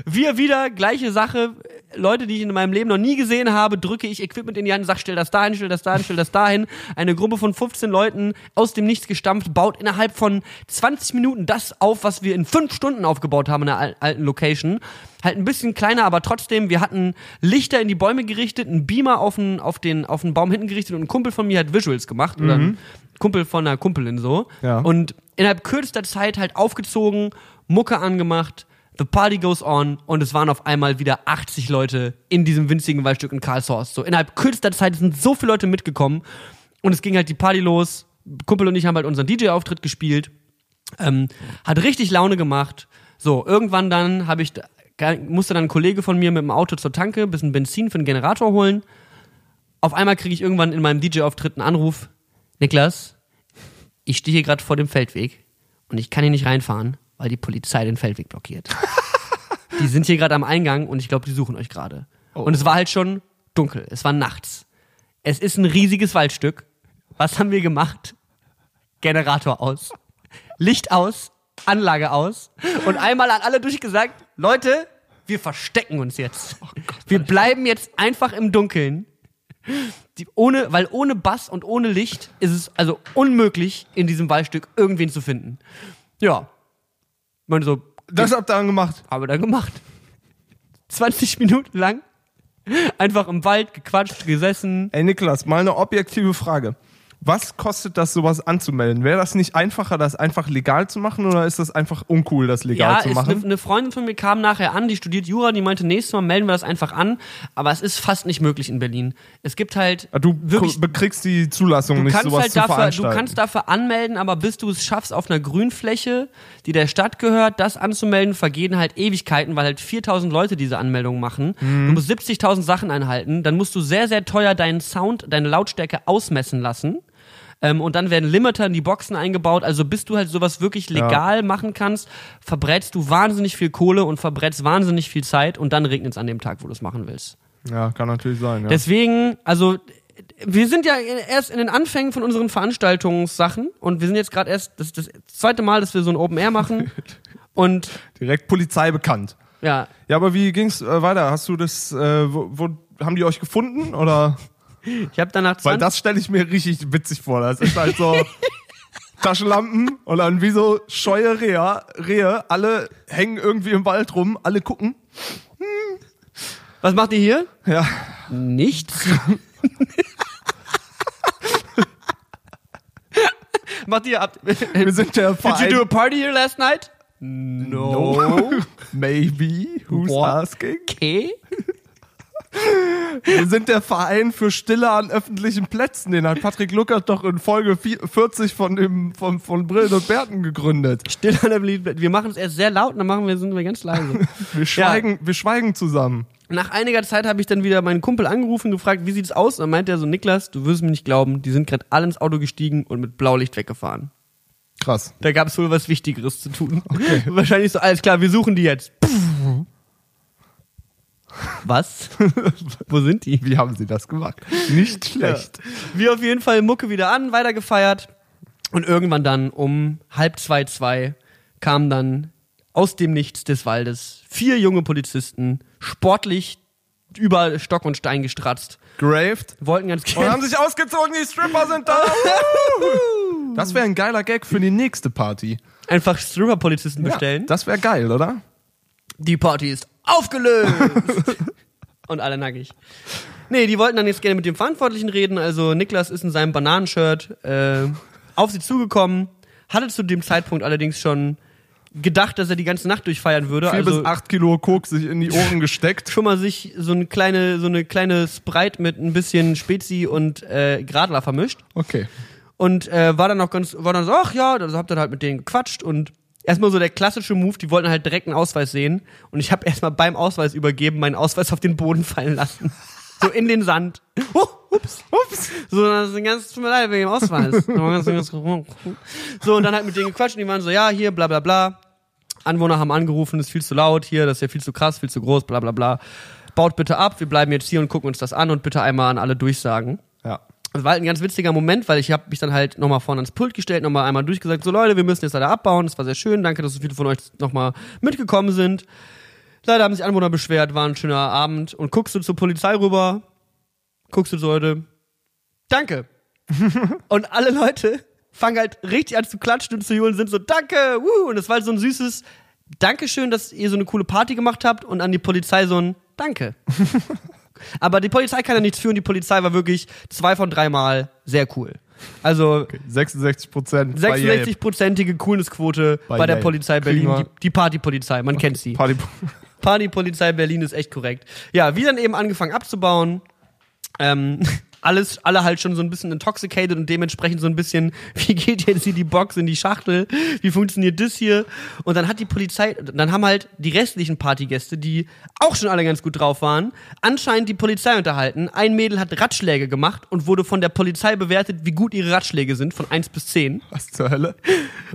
Wir wieder, gleiche Sache. Leute, die ich in meinem Leben noch nie gesehen habe, drücke ich Equipment in die Hand und sag, stell das dahin, stell das dahin, stell das dahin. Eine Gruppe von 15 Leuten aus dem Nichts gestampft, baut innerhalb von 20 Minuten das auf, was wir in fünf Stunden aufgebaut haben in der al- alten Location. Halt ein bisschen kleiner, aber trotzdem, wir hatten Lichter in die Bäume gerichtet, einen Beamer auf den, auf den, auf den Baum hinten gerichtet und ein Kumpel von mir hat Visuals gemacht. Oder ein Kumpel von einer Kumpelin so. Ja. Und innerhalb kürzester Zeit halt aufgezogen, Mucke angemacht, the party goes on und es waren auf einmal wieder 80 Leute in diesem winzigen Waldstück in Karlshorst. So innerhalb kürzester Zeit sind so viele Leute mitgekommen und es ging halt die Party los. Kumpel und ich haben halt unseren DJ-Auftritt gespielt. Ähm, hat richtig Laune gemacht. So, irgendwann dann habe ich, musste dann ein Kollege von mir mit dem Auto zur Tanke, bisschen Benzin für den Generator holen. Auf einmal kriege ich irgendwann in meinem DJ-Auftritt einen Anruf. Niklas, ich stehe hier gerade vor dem Feldweg und ich kann hier nicht reinfahren, weil die Polizei den Feldweg blockiert. *laughs* die sind hier gerade am Eingang und ich glaube, die suchen euch gerade. Und es war halt schon dunkel. Es war nachts. Es ist ein riesiges Waldstück. Was haben wir gemacht? Generator aus. Licht aus, Anlage aus und einmal an alle durchgesagt, Leute, wir verstecken uns jetzt. wir bleiben jetzt einfach im Dunkeln. Die, ohne, weil ohne Bass und ohne Licht ist es also unmöglich, in diesem Waldstück irgendwen zu finden. Ja. Meine so, Das habt ihr dann gemacht. haben wir dann gemacht. *laughs* 20 Minuten lang. Einfach im Wald gequatscht, gesessen. Ey, Niklas, mal eine objektive Frage. Was kostet das, sowas anzumelden? Wäre das nicht einfacher, das einfach legal zu machen oder ist das einfach uncool, das legal Ja, zu machen? eine, eine Freundin von mir kam nachher an, die studiert Jura, die meinte, nächstes Mal melden wir das einfach an. Aber es ist fast nicht möglich in Berlin. Es gibt halt Ah, du wirklich bekriegst die Zulassung nicht, sowas halt zu dafür, du kannst dafür anmelden, aber bis du es schaffst, auf einer Grünfläche, die der Stadt gehört, das anzumelden, vergehen halt Ewigkeiten, weil halt 4000 Leute diese Anmeldung machen. Mhm. Du musst 70.000 Sachen einhalten. Dann musst du sehr, sehr teuer deinen Sound, deine Lautstärke ausmessen lassen. Ähm, und dann werden Limiter in die Boxen eingebaut. Also bis du halt sowas wirklich legal machen kannst, verbrätst du wahnsinnig viel Kohle und verbrätst wahnsinnig viel Zeit und dann regnet es an dem Tag, wo du es machen willst. ja, kann natürlich sein. Ja. Deswegen, also wir sind ja erst in den Anfängen von unseren Veranstaltungssachen und wir sind jetzt gerade erst das, das zweite Mal, dass wir so ein Open Air machen. *laughs* Und Direkt Polizei bekannt. ja, Ja, aber wie ging's äh, weiter? Hast du das, äh, wo, wo haben die euch gefunden oder? Ich habe danach Weil 20, das stelle ich mir richtig witzig vor. Das ist halt so *laughs* Taschenlampen und dann wie so scheue Rehe, Rehe, alle hängen irgendwie im Wald rum, alle gucken. was macht ihr hier? Ja, Nichts. *laughs* macht ihr ab? Did wir sind der you Verein. do a party here last night? No. *laughs* Maybe, who's What? asking? Okay. Wir sind der Verein für Stille an öffentlichen Plätzen. Den hat Patrick Luckert doch in Folge 40 von dem von, von Brillen und Bärten gegründet. Still an der Belieb- Wir machen es erst sehr laut und dann machen wir, sind wir ganz leise. *laughs* Wir schweigen, wir schweigen zusammen. Nach einiger Zeit habe ich dann wieder meinen Kumpel angerufen und gefragt, wie sieht's aus? Und dann meinte er so, Niklas, du wirst mir nicht glauben, die sind gerade alle ins Auto gestiegen und mit Blaulicht weggefahren. Krass. Da gab es wohl was Wichtigeres zu tun. *laughs* Wahrscheinlich so, alles klar, wir suchen die jetzt. Was? *laughs* Wo sind die? Wie haben sie das gemacht? Nicht schlecht. Wir auf jeden Fall Mucke wieder an, weiter gefeiert. Und irgendwann dann um halb zwei, zwei kamen dann aus dem Nichts des Waldes vier junge Polizisten, sportlich über Stock und Stein gestratzt, Graved. wollten ganz Und gerne haben sich ausgezogen, die Stripper sind da. *laughs* Das wäre ein geiler Gag für die nächste Party. einfach Stripper-Polizisten bestellen. Ja, das wäre geil, oder? Die Party ist aufgelöst. *laughs* und alle nackig. Nee, die wollten dann jetzt gerne mit dem Verantwortlichen reden. Also Niklas ist in seinem Bananenshirt äh, auf sie zugekommen, hatte zu dem Zeitpunkt allerdings schon gedacht, dass er die ganze Nacht durchfeiern würde. Vier also bis acht Kilo Koks sich in die Ohren gesteckt. *laughs* schon mal sich so eine kleine, so eine kleine Sprite mit ein bisschen Spezi und äh, Gradler vermischt. Okay. Und äh, war dann auch ganz, war dann so, ach ja, dann habt ihr halt mit denen gequatscht und erstmal so der klassische Move, die wollten halt direkt einen Ausweis sehen. Und ich habe erstmal beim Ausweis übergeben meinen Ausweis auf den Boden fallen lassen. *laughs* So in den Sand. Oh, ups, ups. So, das ist ein ganz, tut mir leid wegen dem Ausweis. *laughs* so, und dann halt mit denen gequatscht und die waren so, ja, hier, bla bla bla. Anwohner haben angerufen, ist viel zu laut hier, das ist ja viel zu krass, viel zu groß, bla bla bla. Baut bitte ab, wir bleiben jetzt hier und gucken uns das an und bitte einmal an alle durchsagen. Das war halt ein ganz witziger Moment, weil ich habe mich dann halt nochmal vorne ans Pult gestellt, nochmal einmal durchgesagt, so Leute, wir müssen jetzt leider abbauen. Das war sehr schön, danke, dass so viele von euch nochmal mitgekommen sind. Leider haben sich Anwohner beschwert, war ein schöner Abend. Und guckst du zur Polizei rüber, guckst du so Leute, danke. *laughs* und alle Leute fangen halt richtig an zu klatschen und zu johlen, sind so, danke, wuh. Und es war halt so ein süßes Dankeschön, dass ihr so eine coole Party gemacht habt und an die Polizei so ein Danke. *laughs* Aber die Polizei kann ja nichts für und die Polizei war wirklich zwei von dreimal sehr cool. Also 66 Prozent. 66-prozentige Coolnessquote bei, Bei der Yelp. Polizei Berlin. Die, die Partypolizei, man kennt sie. Party. Partypolizei Berlin ist echt korrekt. Ja, wir dann eben angefangen abzubauen. Ähm, alles, alle halt schon so ein bisschen intoxicated und dementsprechend so ein bisschen, *laughs* wie geht jetzt hier die Box in die Schachtel? Wie funktioniert das hier? Und dann hat die Polizei, dann haben halt die restlichen Partygäste, die auch schon alle ganz gut drauf waren, anscheinend die Polizei unterhalten. Ein Mädel hat Ratschläge gemacht und wurde von der Polizei bewertet, wie gut ihre Ratschläge sind, von 1 bis 10. Was zur Hölle?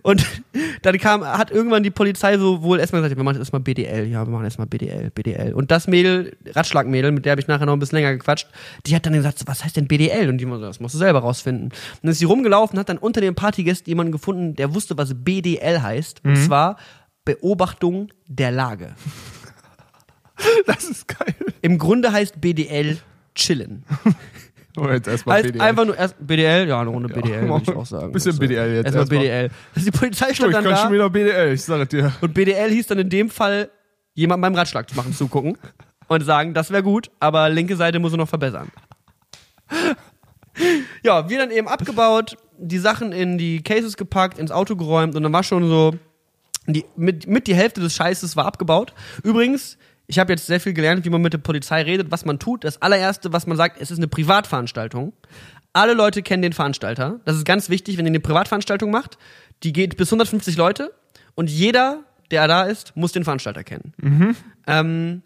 Und *laughs* dann kam, hat irgendwann die Polizei so wohl erstmal gesagt, wir machen jetzt erstmal BDL, ja, wir machen erstmal BDL, BDL. Und das Mädel, Ratschlagmädel, mit der habe ich nachher noch ein bisschen länger gequatscht, die hat dann gesagt, was heißt denn BDL? Und die immer so, das musst du selber rausfinden. Und dann ist sie rumgelaufen, hat dann unter den Partygästen jemanden gefunden, der wusste, was BDL heißt. Und zwar Beobachtung der Lage. Das ist geil. Im Grunde heißt BDL chillen. Oh, jetzt erstmal Heißt einfach nur erst BDL, ja, eine Runde BDL, würde ich auch sagen. Bisschen Also, BDL jetzt Erstmal erstmal. BDL. Das ist die Polizei Ich stand kann dann da schon wieder BDL, ich sage dir. und BDL hieß dann in dem Fall jemand beim Ratschlag machen zugucken und sagen, das wäre gut, aber linke Seite muss er noch verbessern. *laughs* Ja, wir dann eben abgebaut, die Sachen in die Cases gepackt, ins Auto geräumt und dann war schon so, die, mit, mit die Hälfte des Scheißes war abgebaut. Übrigens, ich habe jetzt sehr viel gelernt, wie man mit der Polizei redet, was man tut. Das allererste, was man sagt, es ist eine Privatveranstaltung. Alle Leute kennen den Veranstalter. Das ist ganz wichtig, wenn ihr eine Privatveranstaltung macht. Die geht bis 150 Leute und jeder, der da ist, muss den Veranstalter kennen. Ähm,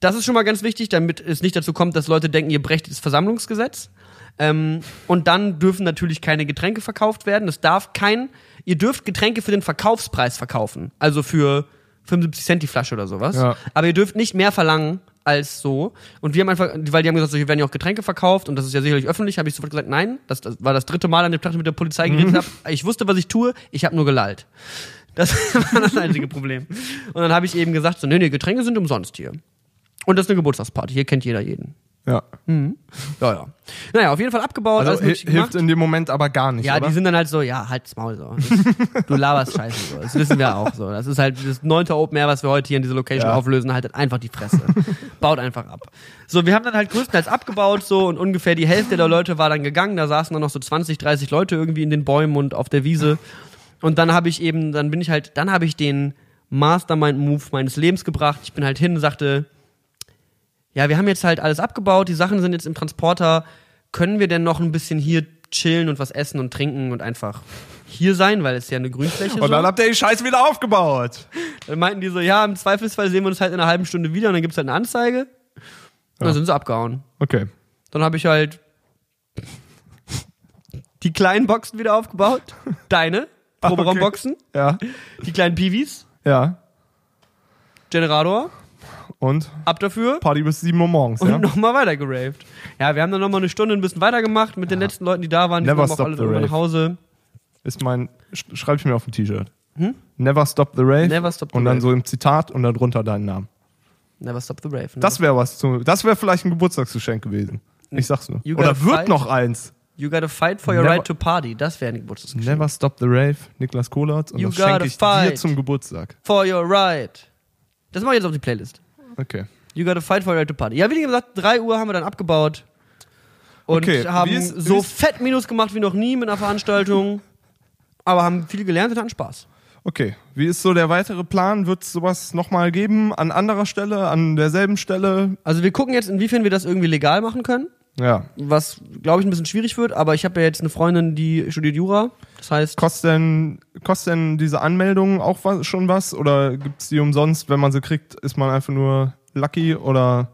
das ist schon mal ganz wichtig, damit es nicht dazu kommt, dass Leute denken, ihr brecht das Versammlungsgesetz. Ähm, und dann dürfen natürlich keine Getränke verkauft werden. Es darf kein, ihr dürft Getränke für den Verkaufspreis verkaufen. Also für 75 Cent die Flasche oder sowas. Ja. Aber ihr dürft nicht mehr verlangen als so. Und wir haben einfach, weil die haben gesagt, so, hier werden ja auch Getränke verkauft und das ist ja sicherlich öffentlich, habe ich sofort gesagt, nein. Das, das war das dritte Mal an dem Tag, mit der Polizei geredet habe. Ich wusste, was ich tue, ich habe nur gelallt. Das *laughs* war das einzige Problem. Und dann habe ich eben gesagt, so, nee, nee, Getränke sind umsonst hier. Und das ist eine Geburtstagsparty, hier kennt jeder jeden. Ja. Ja, ja. Naja, auf jeden Fall abgebaut, Also hilft gemacht. in dem Moment aber gar nicht, Ja, oder? die sind dann halt so, ja, halt's Maul so. Das, *laughs* du laberst scheiße so. Das wissen wir auch so. Das ist halt das neunte Open Air, was wir heute hier in dieser Location Ja. auflösen, haltet einfach die Fresse. Baut einfach ab. So, wir haben dann halt größtenteils abgebaut so und ungefähr die Hälfte der Leute war dann gegangen. Da saßen dann noch so 20, 30 Leute irgendwie in den Bäumen und auf der Wiese. Und dann habe ich eben, dann bin ich halt, dann habe ich den Mastermind-Move meines Lebens gebracht. Ich bin halt hin und sagte, ja, wir haben jetzt halt alles abgebaut, die Sachen sind jetzt im Transporter. Können wir denn noch ein bisschen hier chillen und was essen und trinken und einfach hier sein, weil es ist ja eine Grünfläche Und so. dann habt ihr die Scheiße wieder aufgebaut. Dann meinten die so, ja, im Zweifelsfall sehen wir uns halt in einer halben Stunde wieder und dann gibt's halt eine Anzeige. Und dann sind sie abgehauen. Okay. Dann habe ich halt die kleinen Boxen wieder aufgebaut. Deine *laughs* Proberaumboxen, Ja. die kleinen Piwis, Ja. Generator, Und ab dafür. Party bis 7 Uhr morgens, Und ja? nochmal weiter geraved. Ja, wir haben dann nochmal eine Stunde ein bisschen weitergemacht mit den letzten Leuten, die da waren. Die Never stop alle the rave. nach Hause. Ist mein, sch- schreib ich mir auf ein T-Shirt. Never stop the rave. Hm? Never stop the Und dann rave. so im Zitat und dann drunter deinen Namen. Never stop the rave. Ne? Das wäre was zu, das wäre vielleicht ein Geburtstagsgeschenk gewesen. Ich sag's nur. You Oder wird fight. noch eins. you gotta fight for your Never- right to party. Das wäre ein Geburtstagsgeschenk. Never stop the rave, Niklas Kohlert. Und You das schenke ich dir zum Geburtstag. For your right. Das mache ich jetzt auf die Playlist. Okay. You gotta fight for your right to party. Ja, wie gesagt, 3 Uhr haben wir dann abgebaut. Und Okay, haben ist- so fett Minus gemacht wie noch nie mit einer Veranstaltung. *laughs* aber haben viel gelernt und hatten Spaß. Okay. Wie ist so der weitere Plan? Wird es sowas nochmal geben? An anderer Stelle? An derselben Stelle? Also wir gucken jetzt, inwiefern wir das irgendwie legal machen können. Ja. was glaube ich ein bisschen schwierig wird, aber ich habe ja jetzt eine Freundin, die studiert Jura. Das heißt, Kostet denn, kostet denn diese Anmeldung auch was, schon was? Oder gibt's die umsonst? Wenn man sie kriegt, ist man einfach nur lucky? Oder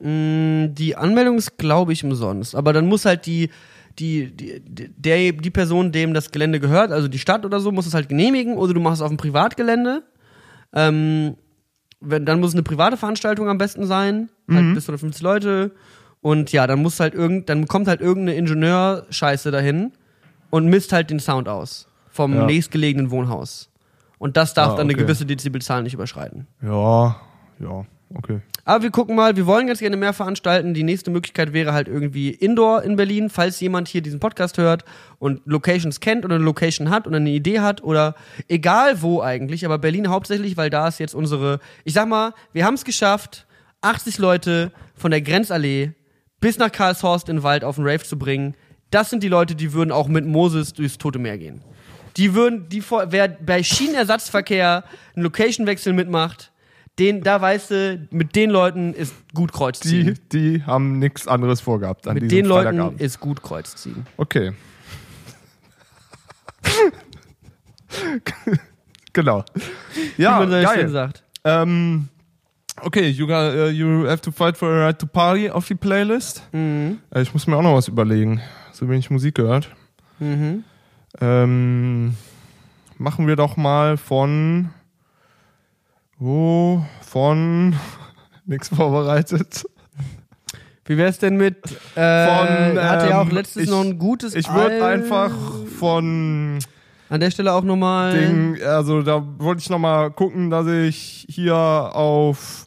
mh, die Anmeldung ist glaube ich umsonst, aber dann muss halt die die, die, der, die Person, dem das Gelände gehört, also die Stadt oder so, muss es halt genehmigen oder du machst es auf dem Privatgelände. Ähm, wenn, dann muss es eine private Veranstaltung am besten sein, halt bis zu 150 Leute. Und ja, dann muss halt irgend, dann kommt halt irgendeine Ingenieur-Scheiße dahin und misst halt den Sound aus vom Ja. nächstgelegenen Wohnhaus. Und das darf Ah, dann eine gewisse Dezibelzahl nicht überschreiten. ja, ja, okay. Aber wir gucken mal, wir wollen ganz gerne mehr veranstalten. Die nächste Möglichkeit wäre halt irgendwie Indoor in Berlin, falls jemand hier diesen Podcast hört und Locations kennt oder eine Location hat oder eine Idee hat oder egal wo eigentlich, aber Berlin hauptsächlich, weil da ist jetzt unsere, ich sag mal, wir haben es geschafft, 80 Leute von der Grenzallee bis nach Karlshorst in den Wald auf den Rave zu bringen. Das sind die Leute, die würden auch mit Moses durchs Tote Meer gehen. Die würden, die vor, wer bei Schienenersatzverkehr einen Location-Wechsel mitmacht, den, da weißt du, mit den Leuten ist gut Kreuz Die, die haben nichts anderes vorgehabt an mit den Leuten ist gut Kreuz ziehen. Okay. *laughs* genau. Wie Ja, man so schön geil. sagt. Ähm, okay, you, got, uh, you have to fight for a right to party auf die Playlist. Mhm. Äh, ich muss mir auch noch was überlegen. So wenig Musik gehört. Mhm. Ähm, machen wir doch mal von. Oh, von. *laughs* Nichts vorbereitet. Wie wär's denn mit äh, Von, hatte ja auch ähm, letztes ich- noch ein gutes Ich würde einfach von an der Stelle auch nochmal Ding, also da wollte ich nochmal gucken, dass ich hier auf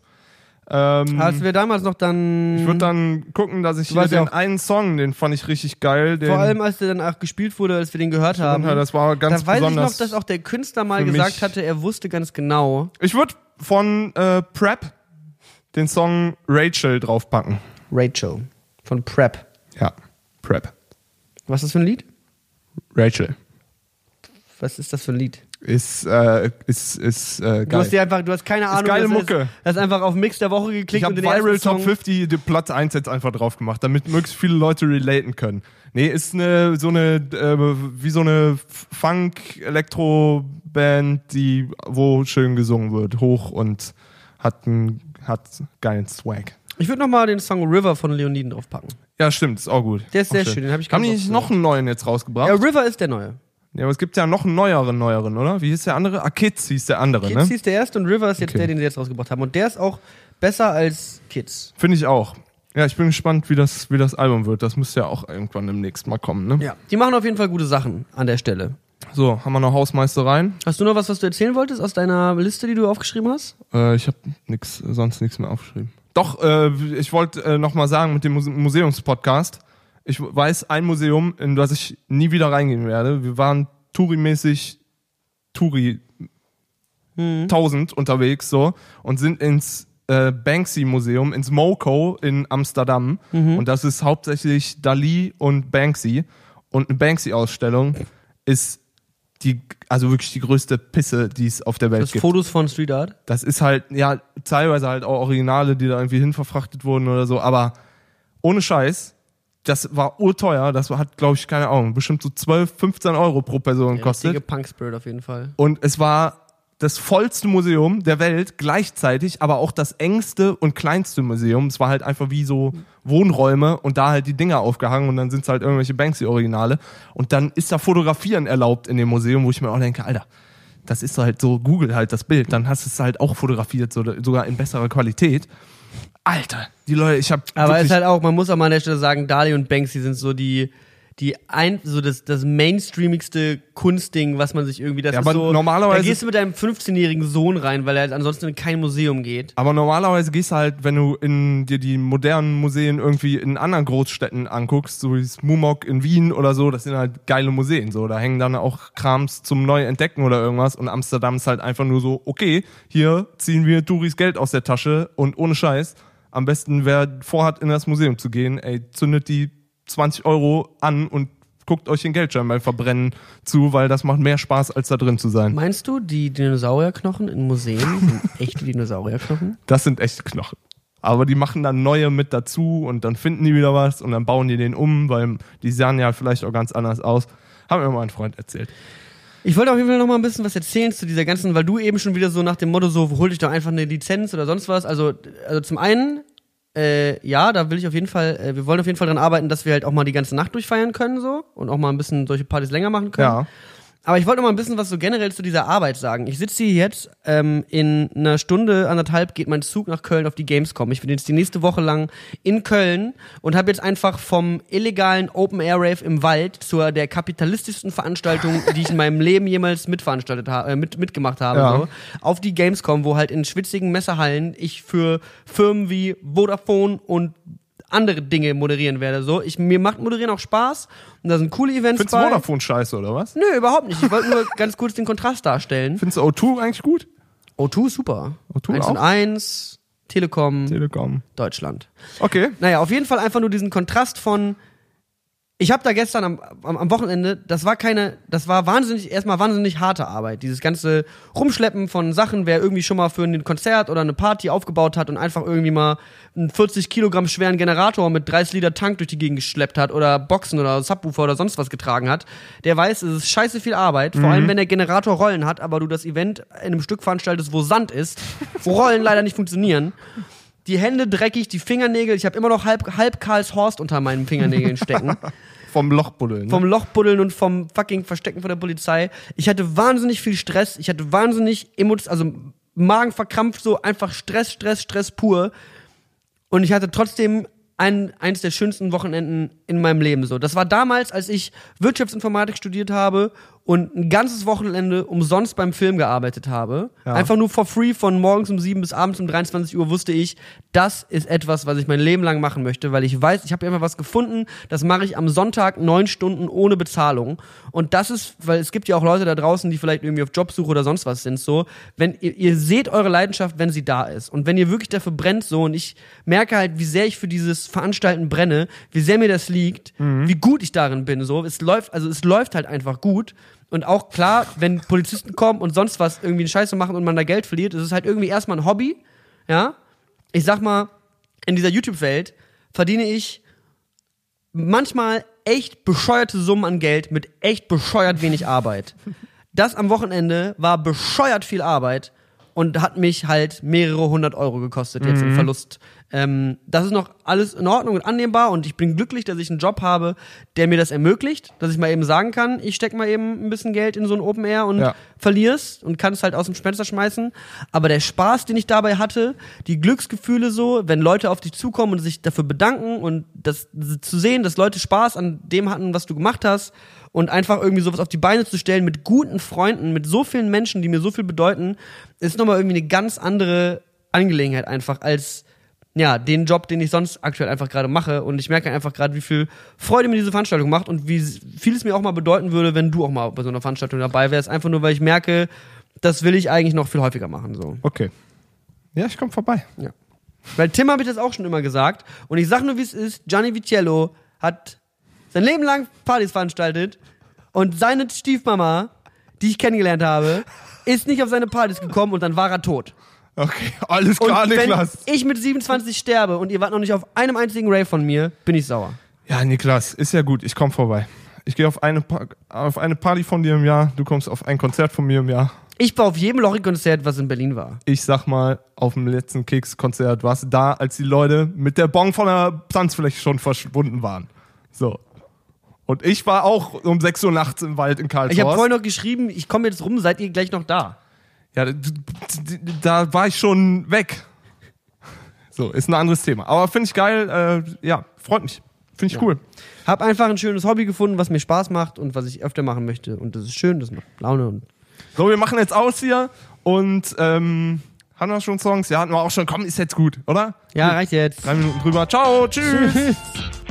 ähm, Als wir damals noch dann ich würde dann gucken, dass ich hier den einen Song, den fand ich richtig geil. Den, vor allem als der dann auch gespielt wurde, als wir den gehört haben. das war ganz da weiß ich noch, dass auch der Künstler mal gesagt mich- hatte, er wusste ganz genau. ich würde von äh, Prep den Song Rachel draufpacken. Rachel von Prep. Ja, Prep. Was ist das für ein Lied? Rachel. Was ist das für ein Lied? Ist, äh, ist, ist äh, Du geil. hast dir einfach, du hast keine Ahnung. geile Mucke. Ist, hast einfach auf Mix der Woche geklickt Ich habe und den Viral Top Song 50 die Platz 1 jetzt einfach drauf gemacht, damit möglichst viele Leute relaten können. Nee, ist eine so eine äh, wie so eine Funk Elektro Band, die wo schön gesungen wird, hoch und hat einen hat geilen Swag. Ich würde nochmal den Song River von Leoniden draufpacken. Ja, stimmt, ist auch gut. Der ist Auch sehr schön, den hab ich Haben die nicht noch einen neuen jetzt rausgebracht? Ja, River ist der neue. Ja, aber es gibt ja noch einen neueren, neueren, oder? Wie hieß der andere? Ah, Kids hieß der andere, Kids ne? hieß der erste und River ist jetzt Okay. der, den sie jetzt rausgebracht haben. Und der ist auch besser als Kids. Finde ich auch. Ja, ich bin gespannt, wie das, wie das Album wird. Das müsste ja auch irgendwann demnächst mal kommen, ne? Ja. Die machen auf jeden Fall gute Sachen an der Stelle. So, haben wir noch Hausmeistereien? Hast du noch was, was du erzählen wolltest aus deiner Liste, die du aufgeschrieben hast? Äh, ich habe nix, sonst nichts mehr aufgeschrieben. Doch, äh, ich wollte äh, noch mal sagen mit dem Muse Museumspodcast. Ich weiß ein Museum, in das ich nie wieder reingehen werde. Wir waren Touri-mäßig Touri Hm. 1000 unterwegs so und sind ins äh, Banksy Museum ins MoCo in Amsterdam Mhm. und das ist hauptsächlich Dali und Banksy und eine Banksy Ausstellung ist die also wirklich die größte Pisse, die es auf der Welt Das gibt. Fotos von Street Art? Das ist halt, ja, teilweise halt auch Originale, die da irgendwie hinverfrachtet wurden oder so, aber ohne Scheiß, das war urteuer, das hat, glaube ich, keine Ahnung, bestimmt so 12, 15 Euro pro Person Richtige kostet. Punk Spirit auf jeden Fall. Und es war das vollste Museum der Welt, gleichzeitig aber auch das engste und kleinste Museum. Es war halt einfach wie so Wohnräume und da halt die Dinger aufgehangen und dann sind es halt irgendwelche Banksy-Originale. Und dann ist da Fotografieren erlaubt in dem Museum, wo ich mir auch denke, Alter, das ist halt so, Google halt das Bild, dann hast du es halt auch fotografiert, so, sogar in besserer Qualität. Alter, die Leute, ich habe Aber es ist halt auch, man muss auch mal an der Stelle sagen, Dali und Banksy sind so die, die ein, so das, das mainstreamigste Kunstding, was man sich irgendwie, das Ja, ist aber so, normalerweise- da gehst du mit deinem 15-jährigen Sohn rein, weil er halt ansonsten in kein Museum geht. Aber normalerweise gehst du halt, wenn du in dir die modernen Museen irgendwie in anderen Großstädten anguckst, so wie das Mumok in Wien oder so, das sind halt geile Museen, so. Da hängen dann auch Krams zum Neuentdecken oder irgendwas und Amsterdam ist halt einfach nur so, okay, hier ziehen wir Touris Geld aus der Tasche und ohne Scheiß, am besten, wer vorhat, in das Museum zu gehen, ey, zündet die 20 Euro an und guckt euch den Geldschein beim Verbrennen zu, weil das macht mehr Spaß, als da drin zu sein. Meinst du, die Dinosaurierknochen in Museen *laughs* sind echte Dinosaurierknochen? Das sind echte Knochen. Aber die machen dann neue mit dazu und dann finden die wieder was und dann bauen die den um, weil die sahen ja vielleicht auch ganz anders aus. Hat mir mein Freund erzählt. Ich wollte auf jeden Fall noch mal ein bisschen was erzählen zu dieser ganzen, weil du eben schon wieder so nach dem Motto so, hol dich doch einfach eine Lizenz oder sonst was. Also, also zum einen, äh, ja, da will ich auf jeden Fall, äh, wir wollen auf jeden Fall dran arbeiten, dass wir halt auch mal die ganze Nacht durchfeiern können so und auch mal ein bisschen solche Partys länger machen können. Ja. Aber ich wollte noch mal ein bisschen was so generell zu dieser Arbeit sagen. Ich sitze hier jetzt, ähm, in einer Stunde, anderthalb geht mein Zug nach Köln auf die Gamescom. Ich bin jetzt die nächste Woche lang in Köln und habe jetzt einfach vom illegalen Open Air Rave im Wald zur der kapitalistischsten Veranstaltung, die ich in meinem Leben jemals mitveranstaltet habe, äh, mit, mitgemacht habe, Ja. so, auf die Gamescom, wo halt in schwitzigen Messerhallen ich für Firmen wie Vodafone und andere Dinge moderieren werde. So, ich, mir macht Moderieren auch Spaß und da sind coole Events Findest du bei. Vodafone scheiße, oder was? Nö, überhaupt nicht. Ich wollte nur *laughs* ganz kurz den Kontrast darstellen. Findest du O2 eigentlich gut? O2 ist super. O2 1 und auch? 1, Telekom, Telekom. Deutschland. Okay. Naja, auf jeden Fall einfach nur diesen Kontrast von. Ich habe da gestern am, am, am Wochenende, das war keine, das war wahnsinnig, erstmal wahnsinnig harte Arbeit. Dieses ganze Rumschleppen von Sachen, wer irgendwie schon mal für ein Konzert oder eine Party aufgebaut hat und einfach irgendwie mal einen 40 Kilogramm schweren Generator mit 30 Liter Tank durch die Gegend geschleppt hat oder Boxen oder Subwoofer oder sonst was getragen hat, der weiß, es ist scheiße viel Arbeit. Vor allem, wenn der Generator Rollen hat, aber du das Event in einem Stück veranstaltest, wo Sand ist, wo Rollen leider nicht funktionieren die Hände dreckig, die Fingernägel. Ich habe immer noch halb, halb Karlshorst unter meinen Fingernägeln stecken. Vom Lochbuddeln. Ne? vom Lochbuddeln und vom fucking Verstecken von der Polizei. Ich hatte wahnsinnig viel Stress. Ich hatte wahnsinnig Emotionen, also Magen verkrampft, so einfach Stress, Stress, Stress pur. Und ich hatte trotzdem ein, eins der schönsten Wochenenden in meinem Leben. So, das war damals, als ich Wirtschaftsinformatik studiert habe und ein ganzes Wochenende umsonst beim Film gearbeitet habe. Ja. Einfach nur for free von morgens um sieben bis abends um 23 Uhr wusste ich, das ist etwas, was ich mein Leben lang machen möchte, weil ich weiß, ich habe immer was gefunden, das mache ich am Sonntag neun Stunden ohne Bezahlung. Und das ist, weil es gibt ja auch Leute da draußen, die vielleicht irgendwie auf Jobsuche oder sonst was sind, so, wenn ihr, ihr seht eure Leidenschaft, wenn sie da ist. Und wenn ihr wirklich dafür brennt, so, und ich merke halt, wie sehr ich für dieses Veranstalten brenne, wie sehr mir das liegt, wie gut ich darin bin, so. Es läuft, also es läuft halt einfach gut. Und auch klar, wenn Polizisten kommen und sonst was irgendwie eine Scheiße machen und man da Geld verliert, ist es halt irgendwie erstmal ein Hobby, ja. Ich sag mal, in dieser YouTube-Welt verdiene ich manchmal echt bescheuerte Summen an Geld mit echt bescheuert wenig Arbeit. Das am Wochenende war bescheuert viel Arbeit und hat mich halt mehrere hundert Euro gekostet jetzt im Verlust. Ähm, das ist noch alles in Ordnung und annehmbar und ich bin glücklich, dass ich einen Job habe, der mir das ermöglicht, dass ich mal eben sagen kann, ich steck mal eben ein bisschen Geld in so ein Open Air und Ja. verlier's und kann es halt aus dem Spencer schmeißen. Aber der Spaß, den ich dabei hatte, die Glücksgefühle so, wenn Leute auf dich zukommen und sich dafür bedanken und das zu sehen, dass Leute Spaß an dem hatten, was du gemacht hast und einfach irgendwie sowas auf die Beine zu stellen mit guten Freunden, mit so vielen Menschen, die mir so viel bedeuten, ist nochmal irgendwie eine ganz andere Angelegenheit einfach als ja, den Job, den ich sonst aktuell einfach gerade mache. Und ich merke einfach gerade, wie viel Freude mir diese Veranstaltung macht und wie viel es mir auch mal bedeuten würde, wenn du auch mal bei so einer Veranstaltung dabei wärst. Einfach nur, weil ich merke, das will ich eigentlich noch viel häufiger machen. So. Okay. Ja, ich komme vorbei. Ja. Weil Tim habe ich das auch schon immer gesagt. Und ich sag nur, wie es ist. Gianni Viciello hat sein Leben lang Partys veranstaltet. Und seine Stiefmama, die ich kennengelernt habe, ist nicht auf seine Partys gekommen und dann war er tot. Okay, alles Und klar, wenn Niklas. ich mit 27 sterbe und ihr wart noch nicht auf einem einzigen Rave von mir, bin ich sauer. Ja, Niklas, ist ja gut, ich komme vorbei. Ich gehe auf eine, Pa- auf eine Party von dir im Jahr, du kommst auf ein Konzert von mir im Jahr. Ich war auf jedem Lorry-Konzert, was in Berlin war. Ich sag mal, auf dem letzten Keks-Konzert warst du da, als die Leute mit der Bon von der Tanzfläche schon verschwunden waren. So. Und ich war auch um 6 Uhr nachts im Wald in Karlshorst. Ich habe vorhin noch geschrieben, ich komme jetzt rum, seid ihr gleich noch da? Ja, da war ich schon weg. So, ist ein anderes Thema. Aber finde ich geil, äh, ja, freut mich. Finde ich cool. Hab einfach ein schönes Hobby gefunden, was mir Spaß macht und was ich öfter machen möchte. Und das ist schön, das macht Laune und So, wir machen jetzt aus hier und ähm, haben wir schon Songs? Ja, hatten wir auch schon. Komm, ist jetzt gut, oder? ja, reicht jetzt. Drei Minuten drüber. Ciao, tschüss. Tschüss. *laughs*